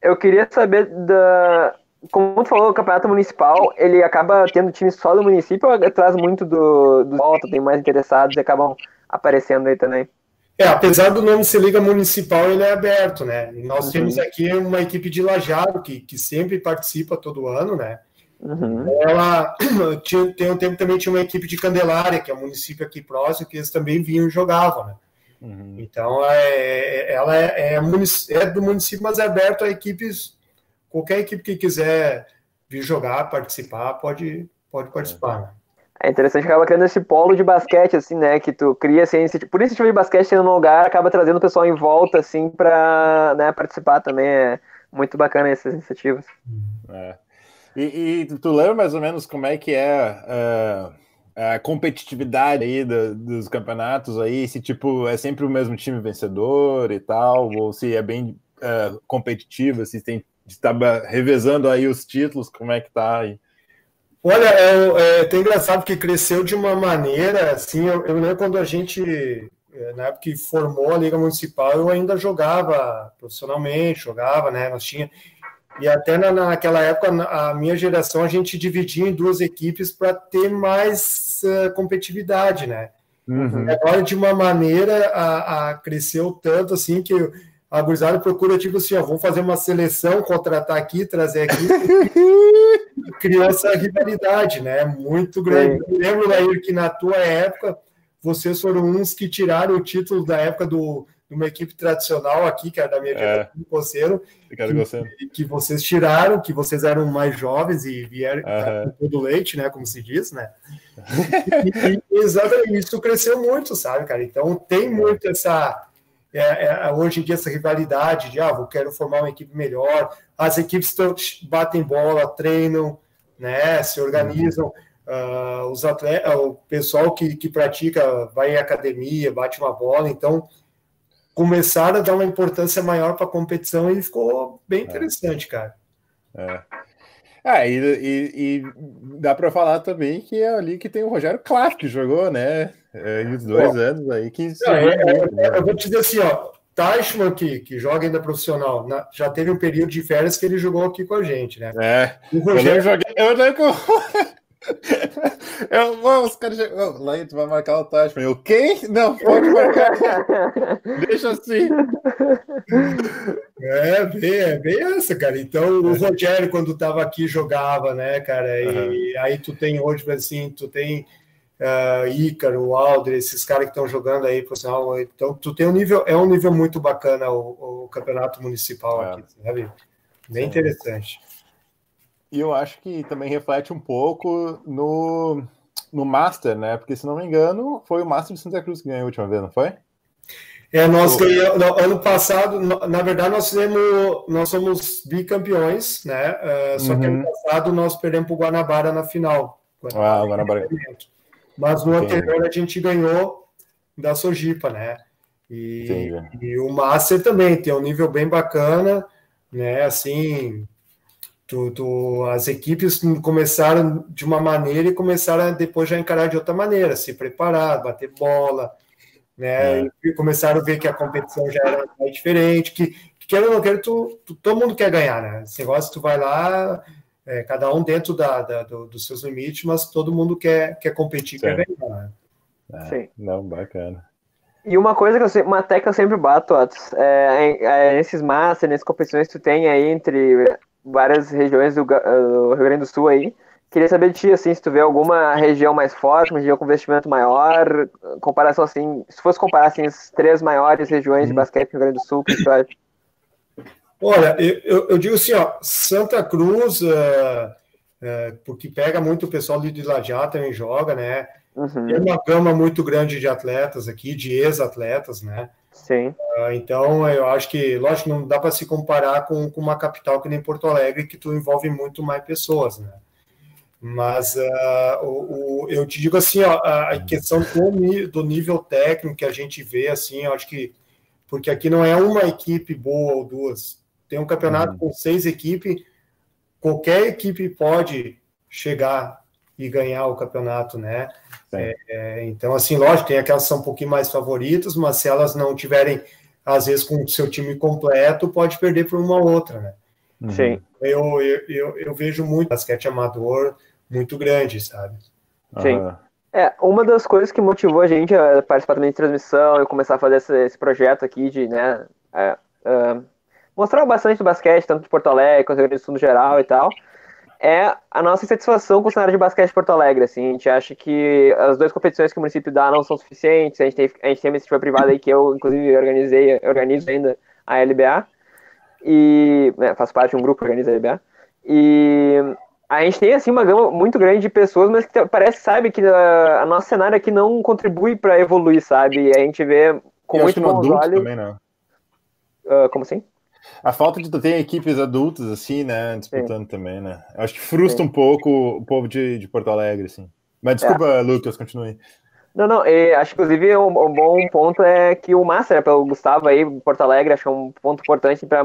Eu queria saber da. Como tu falou, o campeonato municipal, ele acaba tendo time só do município ou traz muito do, do volta, tem mais interessados e acabam aparecendo aí também? É, apesar do nome ser Liga Municipal, ele é aberto, né? E nós uhum. temos aqui uma equipe de Lajado que, que sempre participa todo ano, né? Uhum. Ela tinha, tem um tempo também tinha uma equipe de Candelária, que é um município aqui próximo, que eles também vinham e jogavam, né? Uhum. Então, é, é ela é, é, é, do município, mas é aberto a equipes, qualquer equipe que quiser vir jogar, participar, pode, pode participar. Né? É interessante que acaba criando esse polo de basquete, assim, né? Que tu cria assim, por esse tipo de basquete sendo um lugar, acaba trazendo o pessoal em volta, assim, pra né, participar também. É muito bacana essas iniciativas. É. E, e, tu lembra mais ou menos como é que é uh, a competitividade aí do, dos campeonatos aí? Se tipo é sempre o mesmo time vencedor e tal, ou se é bem uh, competitivo, se tem está revezando aí os títulos, como é que tá aí? Olha, é, é até engraçado porque cresceu de uma maneira, assim, eu, eu lembro quando a gente, é, na época que formou a Liga Municipal, eu ainda jogava profissionalmente, jogava, né, nós tinha, e até na, naquela época, a minha geração, a gente dividia em duas equipes para ter mais uh, competitividade, né, uhum. agora de uma maneira a, a cresceu tanto, assim, que a gurizada procura, tipo assim, ó, vamos fazer uma seleção, contratar aqui, trazer aqui. criou essa rivalidade, né? Muito grande. Eu lembro, Lair, que na tua época, vocês foram uns que tiraram o título da época do, uma equipe tradicional aqui, que era da minha é. do Coceiro, que, que, vocês tiraram, que vocês eram mais jovens e vieram uhum. com todo leite, né? Como se diz, né? e, exatamente, isso cresceu muito, sabe, cara? Então tem muito essa é, é, hoje em dia essa rivalidade de ah, eu quero formar uma equipe melhor, as equipes batem bola, treinam, né, se organizam, uh, os atletas, o pessoal que, que pratica vai em academia, bate uma bola, então começaram a dar uma importância maior para a competição e ficou bem é. interessante, cara. É. Ah, e, e, e dá para falar também que é ali que tem o Rogério Clark que jogou, né? É, os dois Pô, anos aí que. Não, é, é, eu vou te dizer assim, ó. Teichmann, que, que joga ainda profissional, na, já teve um período de férias que ele jogou aqui com a gente, né? É. O Rogério... Eu joguei. Eu lembro que eu... Eu, os caras oh, lá tu vai marcar o Tashman. Eu, quem? Não, pode marcar. Deixa assim. É bem, é bem essa, cara. Então, o Rogério, quando estava aqui, jogava, né, cara? E uhum. aí tu tem hoje, assim, tu tem uh, Ícaro, Alder, esses caras que estão jogando aí profissional. Então, tu tem um nível, é um nível muito bacana o, o campeonato municipal é. aqui, sabe? Bem Sim. interessante. E eu acho que também reflete um pouco no, no Master, né? Porque, se não me engano, foi o Master de Santa Cruz que ganhou a última vez, não foi? É, nós ganhamos, ano passado, na verdade, nós fizemos, nós somos bicampeões, né? Uh, só uhum. que ano uhum. passado nós perdemos para o Guanabara na final. Ah, Guanabara. Mas no Entendi. anterior a gente ganhou da Sojipa, né? E, e, o Master também tem um nível bem bacana, né? Assim, Tu, tu, as equipes começaram de uma maneira e começaram a depois já encarar de outra maneira, se preparar, bater bola, né? É. E começaram a ver que a competição já era mais diferente, que, que quer ou não quer, tu, tu, todo mundo quer ganhar, né? Esse negócio, tu vai lá, é, cada um dentro da, da do, dos seus limites, mas todo mundo quer, quer competir, Sim. quer ganhar. Né? É, Sim. Não, bacana. E uma coisa que eu sempre, uma tecla eu sempre bato, Atos, é, é, nesses Masters, nessas competições que tu tem aí entre várias regiões do, do, Rio Grande do Sul aí. Queria saber de ti, assim, se tu vê alguma região mais forte, uma região com investimento maior, comparação assim, se fosse comparar assim, as três maiores regiões de uhum. basquete do Rio Grande do Sul, o que tu acha? Olha, eu, eu, digo assim, ó, Santa Cruz, uh, uh, porque pega muito o pessoal de Lajá também joga, né? Uhum. Tem uma gama muito grande de atletas aqui, de ex-atletas, né? Sim. Uh, então, eu acho que, lógico, não dá para se comparar com, com, uma capital que nem Porto Alegre, que tu envolve muito mais pessoas, né? Mas uh, o, o, eu te digo assim, ó, a questão do, do, nível técnico que a gente vê, assim, eu acho que porque aqui não é uma equipe boa ou duas, tem um campeonato uhum. com seis equipes, qualquer equipe pode chegar e ganhar o campeonato, né? É, então, assim, lógico, tem aquelas que são um pouquinho mais favoritas, mas se elas não tiverem, às vezes, com o seu time completo, pode perder por uma outra, né? Uhum. Sim. Eu, eu, eu, eu vejo muito basquete amador muito grande, sabe? Sim. Uhum. É, uma das coisas que motivou a gente a participar também de transmissão e começar a fazer esse, esse projeto aqui de, né, é, uh, mostrar bastante do basquete, tanto de Porto Alegre quanto do Rio Grande do Sul no geral e tal, é a nossa insatisfação com o cenário de basquete de Porto Alegre. Assim, a gente acha que as duas competições que o município dá não são suficientes. A gente tem, a gente tem uma iniciativa privada aí que eu, inclusive, organizei, organizo ainda a LBA. E né, faço parte de um grupo que organiza a LBA. E a gente tem assim uma gama muito grande de pessoas, mas que parece sabe que a, a nosso cenário aqui não contribui para evoluir, sabe? E a gente vê com Eu muito bons olhos. também, né? Ah, como assim? A falta de ter equipes adultas, assim, né, disputando também, né? Eu acho que frustra um pouco o povo de, de Porto Alegre, assim. Mas desculpa, Lucas, continue. Não, não, e acho que inclusive um, um bom ponto é que o Master, é pelo Gustavo aí, Porto Alegre, acho que é um ponto importante para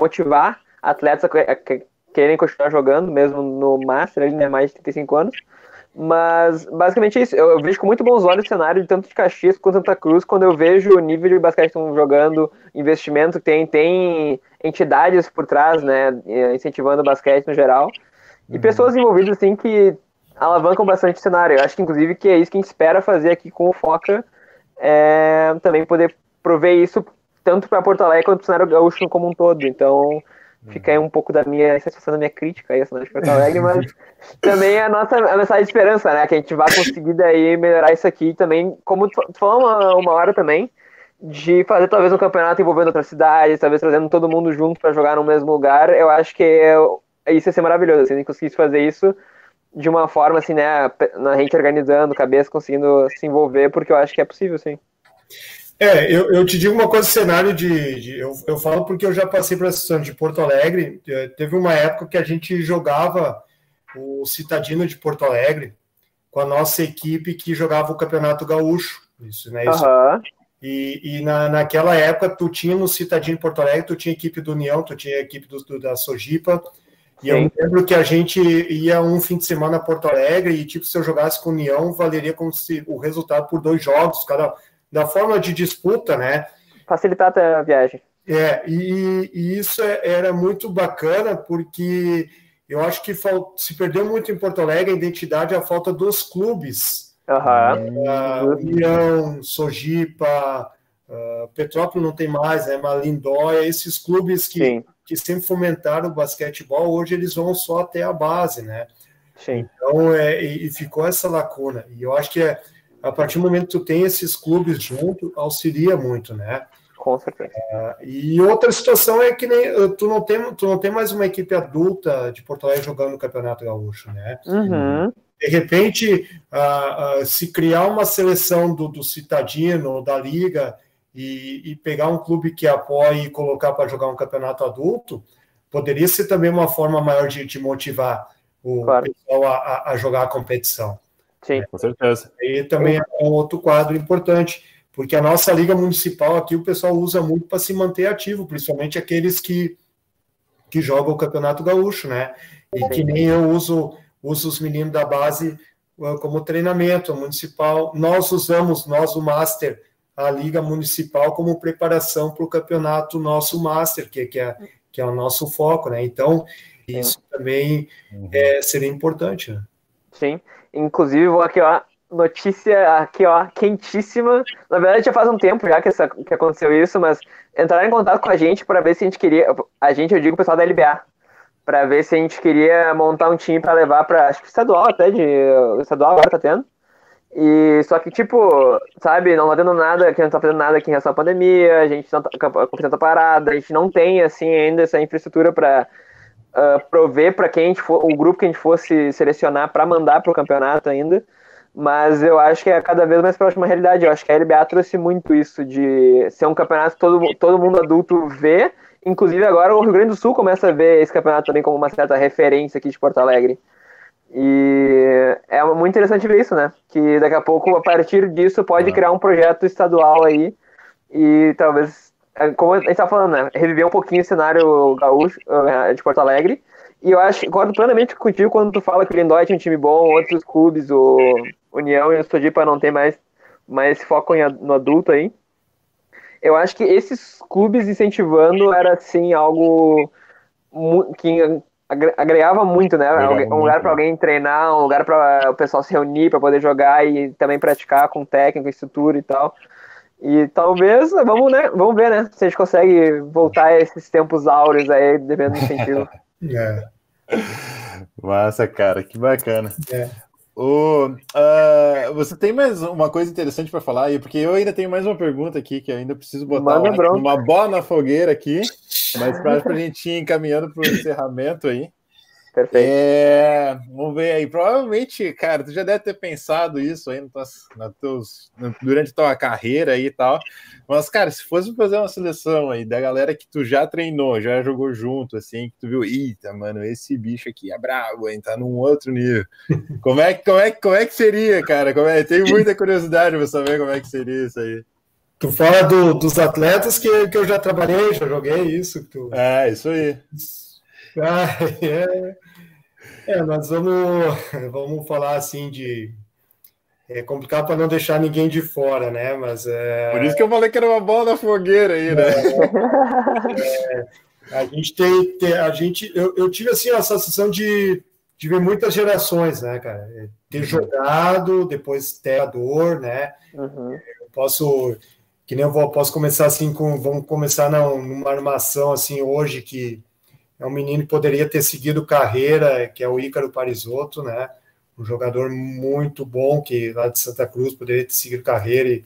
motivar atletas a, que- a que- querem continuar jogando, mesmo no Master, ele né, mais de 35 anos. Mas basicamente é isso. Eu, eu vejo com muito bons olhos o cenário de tanto de Caxias quanto Santa Cruz quando eu vejo o nível de basquete que estão jogando, investimento que tem, tem entidades por trás, né, incentivando o basquete no geral. E pessoas envolvidas assim que alavancam bastante o cenário. Eu acho que inclusive que é isso que a gente espera fazer aqui com o Foca, é também poder prover isso tanto para Porto Alegre quanto para o cenário gaúcho como um todo. Então fica aí um pouco da minha satisfação da minha crítica aí, a cenário de Porto Alegre, mas também é a nossa a mensagem de esperança, né? Que a gente vai conseguir daí melhorar isso aqui também, como tu falou uma, uma hora também, de fazer talvez um campeonato envolvendo outras cidades, talvez trazendo todo mundo junto para jogar no mesmo lugar. Eu acho que é, isso ia ser maravilhoso, assim, se a gente conseguisse fazer isso de uma forma assim, né, na gente organizando, cabeça conseguindo se envolver, porque eu acho que é possível, sim. É, eu, eu te digo uma coisa, cenário de. de- eu, eu falo porque eu já passei por essa situação de Porto Alegre. eh, Teve uma época que a gente jogava o Citadino de Porto Alegre com a nossa equipe que jogava o Campeonato Gaúcho. Isso, né? Isso. Aham, E, e na, naquela época, tu tinha no Citadino de Porto Alegre, tu tinha a equipe do União, tu tinha a equipe do, do- da Sojipa. E eu Sim. me lembro que a gente ia um fim de semana a Porto Alegre e, tipo, se eu jogasse com o União, valeria como se o resultado por dois jogos, cada da forma de disputa, né? Facilitar até a viagem. É, e, e isso é- era muito bacana porque eu acho que fal- se perdeu muito em Porto Alegre a identidade, a falta dos clubes. Aham. Ah, União, Sojipa, ah, Petrópolis não tem mais, né? Mas Lindóia, esses clubes que, Sim, que sempre fomentaram o basquetebol, hoje eles vão só até a base, né? sim. Então, é, e, e ficou essa lacuna. E eu acho que é, a partir do momento que tu tem esses clubes junto, auxilia muito, né? Com certeza. E outra situação é que nem, eh, tu, não tem, tu não tem mais uma equipe adulta de Porto Alegre jogando no Campeonato Gaúcho, né? Uhum. De repente, ah, ah, se criar uma seleção do, do Citadino ou da Liga e, e pegar um clube que apoie e colocar para jogar um campeonato adulto, poderia ser também uma forma maior de, de motivar o Claro. pessoal a, a- a jogar a competição. Sim. Com certeza. E também é um outro quadro importante, porque a nossa liga municipal aqui o pessoal usa muito para se manter ativo, principalmente aqueles que, que jogam o Campeonato Gaúcho, né? E que nem eu uso, uso os meninos da base uh, como treinamento municipal. Nós usamos, nós o Master, a liga municipal como preparação para o campeonato nosso Master, que, que, é, que é o nosso foco, né? Então, isso também é, seria importante, né? Sim. Inclusive, vou aqui, ó, notícia aqui, ó, quentíssima. Na verdade, já faz um tempo já que, essa, que aconteceu isso, mas entraram em contato com a gente para ver se a gente queria. A gente, eu digo o pessoal da LBA, para ver se a gente queria montar um time para levar para acho que estadual até, de estadual agora tá tendo. E só que, tipo, sabe, não tá tendo nada, que não tá fazendo nada aqui em relação à pandemia, a gente não tá, competição tá parada, a gente não tem, assim, ainda essa infraestrutura para uh, prover para quem a gente for, o grupo que a gente fosse selecionar para mandar para o campeonato ainda. Mas eu acho que é cada vez mais próximo da realidade. Eu acho que a LBA trouxe muito isso de ser um campeonato que todo, todo mundo adulto vê. Inclusive agora o Rio Grande do Sul começa a ver esse campeonato também como uma certa referência aqui de Porto Alegre. E é muito interessante ver isso, né? Que daqui a pouco, a partir disso, pode criar um projeto estadual aí e talvez, como a gente tá falando, né? Reviver um pouquinho o cenário gaúcho eh, de Porto Alegre. E eu acho, concordo plenamente contigo quando tu fala que o Lindóia tinha um time bom, outros clubes, o União e o Sodipa não tem mais, mais foco em, no adulto aí. Eu acho que esses clubes incentivando era, assim, algo que agregava muito, né? Agregava um lugar para alguém treinar, um lugar para o pessoal se reunir, para poder jogar e também praticar com técnico, estrutura e tal. E talvez, vamos, né? Vamos ver, né? Se a gente consegue voltar a esses tempos áureos aí, dependendo do incentivo. É. Massa, cara, que bacana. É. O, uh, você tem mais uma coisa interessante para falar aí? Porque eu ainda tenho mais uma pergunta aqui que eu ainda preciso botar uma, uma bola na fogueira aqui, mas para a gente ir encaminhando para o encerramento aí. Perfeito. É, vamos ver aí. Provavelmente, cara, tu já deve ter pensado isso aí no tuas, no teus, no, durante a tua carreira aí e tal. Mas, cara, se fosse fazer uma seleção aí da galera que tu já treinou, já jogou junto, assim, que tu viu, eita, mano, esse bicho aqui é brabo, hein? Tá num outro nível. Como é, como é, como é que seria, cara? Como é? Tenho muita curiosidade pra saber como é que seria isso aí. Tu fala do, dos atletas que, que eu já trabalhei, já joguei isso. Tu... É, isso aí. Ah, é, é, nós vamos, vamos falar assim de. É complicado para não deixar ninguém de fora, né? Mas é... Por isso que eu falei que era uma bola da fogueira aí, né? É, é, a gente tem, tem, a gente, eu, eu tive assim a sensação de, de ver muitas gerações, né, cara? É, ter jogado, depois ter a dor, né? Uhum. Eu posso, que nem eu vou, posso começar assim com, vamos começar numa armação assim hoje que é um menino que poderia ter seguido carreira, que é o Ícaro Parisotto, né? Um jogador muito bom que lá de Santa Cruz poderia ter seguido carreira e,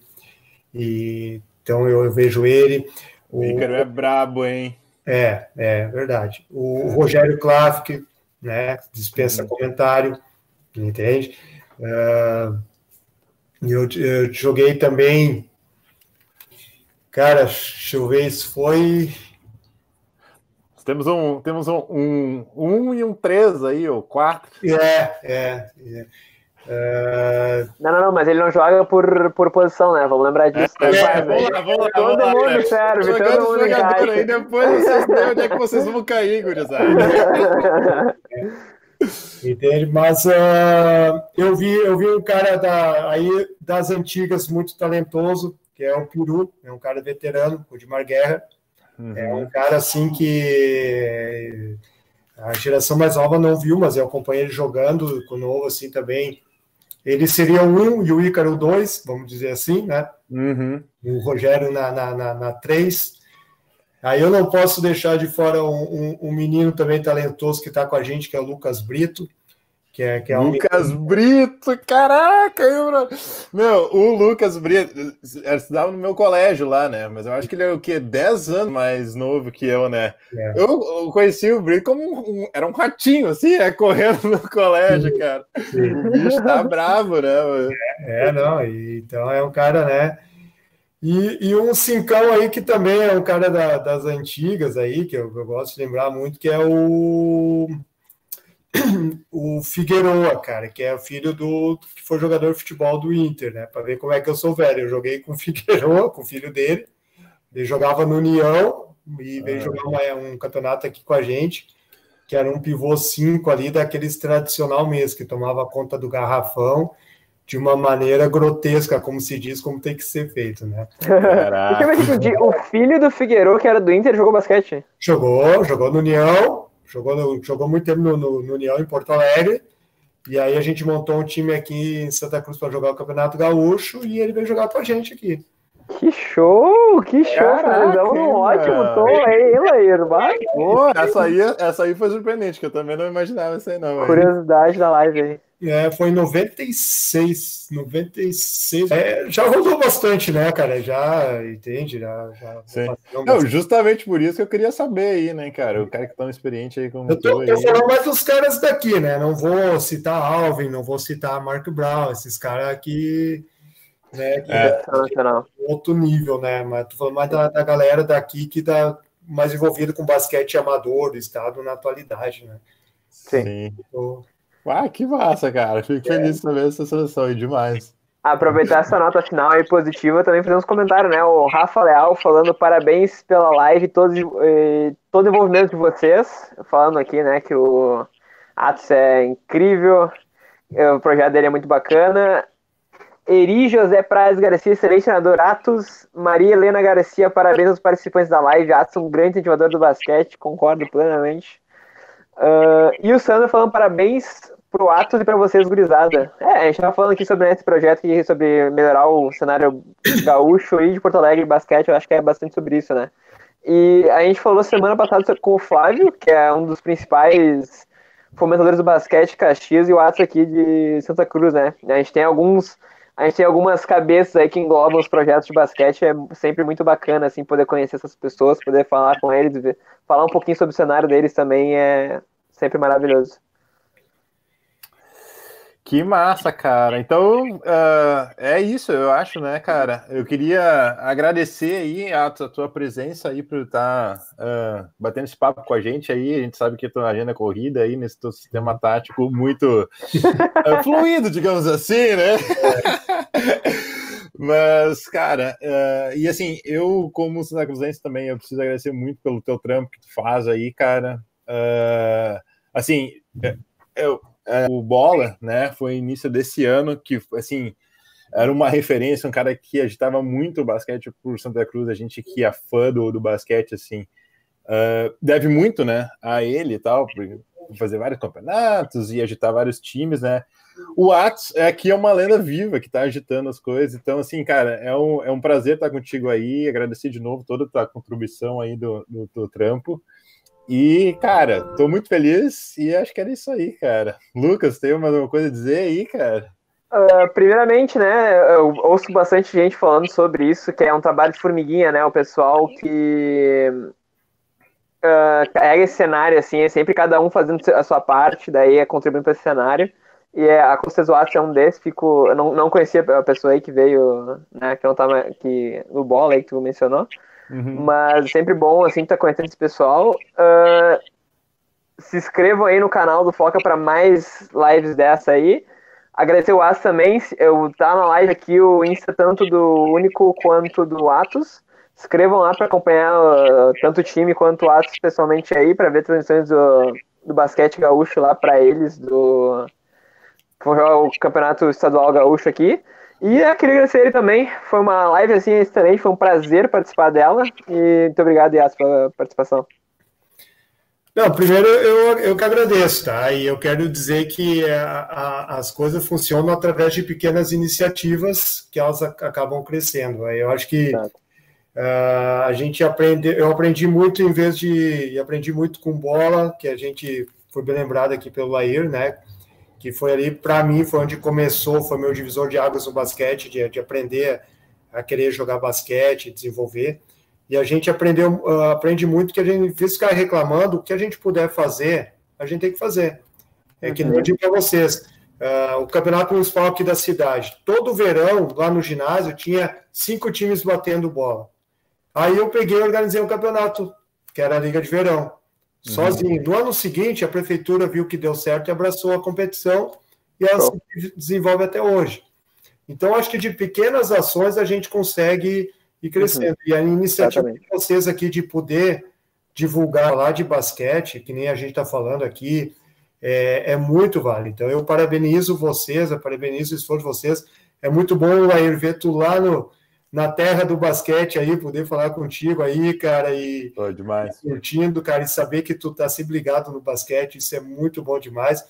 e então eu, eu, vejo ele. O Ícaro é brabo, hein? É, é verdade. O, o Rogério Klafke, né? Dispensa uhum. comentário, entende? Uh, eu, eu joguei também, cara, deixa eu ver, isso foi temos um, temos um, um, um e um três aí, ou quatro. É, é. é. Uh... Não, não, não, mas ele não joga por, por posição, né? Vamos lembrar disso. É, é, vamos lá, vamos lá. Todo vamos mundo lá, serve, todo mundo jogador aí, depois vocês veem onde é que vocês vão cair, gurizada. Entende? Mas uh, eu, vi, eu vi um cara da, aí das antigas muito talentoso, que é o Puru, é um cara veterano, o de Guerra. Uhum. É um cara assim que a geração mais nova não viu, mas eu acompanhei ele jogando com o novo assim também. Ele seria o um e o Ícaro dois, vamos dizer assim, né? Uhum. O Rogério na, na, na, na três. Aí eu não posso deixar de fora um, um, um menino também talentoso que está com a gente, que é o Lucas Brito. Que é, que é Lucas um... Brito, caraca! Eu... Meu, o Lucas Brito, estudava no meu colégio lá, né? Mas eu acho que ele é o quê? 10 anos mais novo que eu, né? É. Eu, eu, conheci o Brito como um, era um ratinho, assim, é, correndo no colégio, cara. Sim. O bicho tá bravo, né? É, é, não, e, então é um cara, né? E, e, um cincão aí que também é um cara da, das antigas aí, que eu, eu gosto de lembrar muito, que é o o Figueroa, cara, que é o filho do que foi jogador de futebol do Inter, né? Para ver como é que eu sou velho. Eu joguei com o Figueroa, com o filho dele. Ele jogava no União e veio ah, jogar uma, um campeonato aqui com a gente, que era um pivô 5 ali, daqueles tradicional mesmo, que tomava conta do garrafão de uma maneira grotesca, como se diz, como tem que ser feito, né? Caraca. o filho do Figueiredo, que era do Inter, jogou basquete? Jogou, jogou no União, Jogou, no, jogou muito tempo no, no, no, União, em Porto Alegre. E aí a gente montou um time aqui em Santa Cruz para jogar o Campeonato Gaúcho e ele veio jogar com a gente aqui. Que show! Que show! Caraca, um ótimo tom aí, Lair. Pô, essa aí, essa aí foi surpreendente, que eu também não imaginava isso aí, não. Curiosidade da live aí. É, foi em 96, 96. É, já rodou bastante, né, cara? Já, entende? Já, já Não, justamente por isso que eu queria saber aí, né, cara? O cara que tão experiente aí como eu tô, eu falando mais dos caras daqui, né? Não vou citar Alvin, não vou citar Mark Brown, esses caras aqui, né? Que é. é outro nível, né? Mas tô falando mais da, da galera daqui que tá mais envolvida com basquete amador do estado na atualidade, né? Sim. Sim. Então, ah, que massa, cara. Fico é. feliz de saber essa seleção aí, demais. Aproveitar essa nota final aí positiva, também fazer uns comentários, né? O Rafa Leal falando parabéns pela live, todo, eh, todo o envolvimento de vocês. Falando aqui, né, que o Atos é incrível, eh, o projeto dele é muito bacana. Eri José Praz Garcia, excelente treinador. Atos, Maria Helena Garcia, parabéns aos participantes da live. Atos, um grande incentivador do basquete, concordo plenamente. Uh, e o Sandro falando parabéns pro Atos e para vocês, gurizada. É, a gente tava falando aqui sobre esse projeto aqui, sobre melhorar o cenário gaúcho e de Porto Alegre basquete, eu acho que é bastante sobre isso, né? E a gente falou semana passada com o Flávio, que é um dos principais fomentadores do basquete Caxias, e o Atos aqui de Santa Cruz, né? A gente tem alguns a gente tem algumas cabeças aí que englobam os projetos de basquete, é sempre muito bacana, assim, poder conhecer essas pessoas, poder falar com eles, falar um pouquinho sobre o cenário deles também é sempre maravilhoso. Que massa, cara. Então, uh, é isso, eu acho, né, cara? Eu queria agradecer aí a, tua presença aí por estar uh, batendo esse papo com a gente aí. A gente sabe que a tua agenda é corrida aí nesse teu sistema tático muito uh, fluido, digamos assim, né? Mas, cara, e assim, eu, como Santa Cruzense também, eu preciso agradecer muito pelo teu trampo que tu faz aí, cara. assim, eu é, o Bola, né, foi início desse ano, que, assim, era uma referência, um cara que agitava muito o basquete por Santa Cruz, a gente que é fã do, do basquete, assim, uh, deve muito, né, a ele e tal, por fazer vários campeonatos e agitar vários times, né, o Atos é aqui é uma lenda viva que tá agitando as coisas, então, assim, cara, é um, é um prazer estar contigo aí, agradecer de novo toda a tua contribuição aí do, do, do trampo, e, cara, tô muito feliz e acho que era isso aí, cara. Lucas, tem mais alguma coisa a dizer aí, cara? Uh, primeiramente, né, eu ouço bastante gente falando sobre isso, que é um trabalho de formiguinha, né, o pessoal que uh, carrega esse cenário, assim, é sempre cada um fazendo a sua parte, daí é contribuindo para esse cenário, e é, a Costezoato é um desses, fico, eu não, não conhecia a pessoa aí que veio, né, que não tava, que, no bola aí que tu mencionou, Uhum. Mas sempre bom, assim, estar tá conhecendo esse pessoal. Uh, se inscrevam aí no canal do Foca para mais lives dessa aí. Agradecer o As também. Eu tá na live aqui o Insta tanto do Único quanto do Atos. Inscrevam lá para acompanhar uh, tanto o time quanto o Atos pessoalmente aí, para ver transmissões do, do basquete gaúcho lá para eles, do o campeonato estadual gaúcho aqui. E eu queria agradecer ele também. Foi uma live assim excelente, foi um prazer participar dela. E muito obrigado, Yas, pela participação. Não, primeiro eu, eu que agradeço, tá? E eu quero dizer que a, a, as coisas funcionam através de pequenas iniciativas que elas acabam crescendo. Eu acho que uh, a gente aprende, eu aprendi muito em vez de aprendi muito com bola, que a gente foi bem lembrado aqui pelo Lair, né? Que foi ali, para mim, foi onde começou, foi meu divisor de águas no basquete, de, de aprender a querer jogar basquete, desenvolver. E a gente aprendeu, uh, aprende muito que a gente, em ficar reclamando, o que a gente puder fazer, a gente tem que fazer. É que nem eu digo para vocês, uh, o campeonato municipal aqui da cidade, todo verão, lá no ginásio, tinha cinco times batendo bola. Aí eu peguei e organizei um campeonato, que era a Liga de Verão sozinho. No ano seguinte, a prefeitura viu que deu certo e abraçou a competição e ela se desenvolve até hoje. Então, acho que de pequenas ações a gente consegue ir crescendo. Uhum. E a iniciativa de vocês aqui de poder divulgar lá de basquete, que nem a gente está falando aqui, é, é, muito válido. Então, eu parabenizo vocês, eu parabenizo o esforço de vocês. É muito bom, Lair, ver tu lá no, na terra do basquete aí, poder falar contigo aí, cara, e Pô, demais. curtindo, cara, e saber que tu tá sempre ligado no basquete, isso é muito bom demais.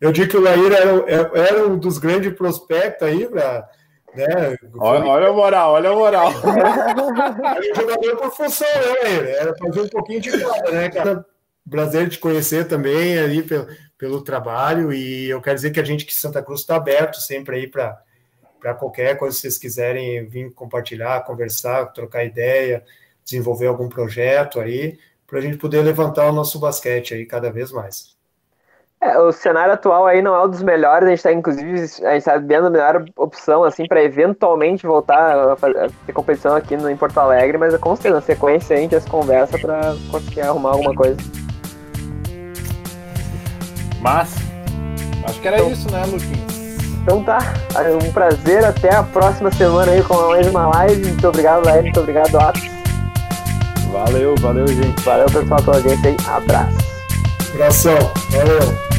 Eu digo que o Laíra era, era um dos grandes prospectos aí para né? Olha, olha a moral, olha a moral. Era jogador por função, né, Laíra? Era fazer um pouquinho de cada, né, cara? Prazer te conhecer também ali pelo, pelo trabalho e eu quero dizer que a gente que Santa Cruz está aberto sempre aí para para qualquer coisa que vocês quiserem vir compartilhar, conversar, trocar ideia, desenvolver algum projeto aí, para a gente poder levantar o nosso basquete aí cada vez mais. É, o cenário atual aí não é um dos melhores, a gente está inclusive a gente está vendo a melhor opção assim para eventualmente voltar a, fazer, a ter competição aqui no, em Porto Alegre, mas com certeza na sequência a gente já se conversa para conseguir arrumar alguma coisa. Mas acho que era então, isso, né, Luquinhos? Então tá, é um prazer. Até a próxima semana aí com mais uma live. Muito obrigado, Laís. Muito obrigado, Atos. Valeu, valeu, gente. Valeu, pessoal, pela audiência aí. Abraço. Abração. Valeu.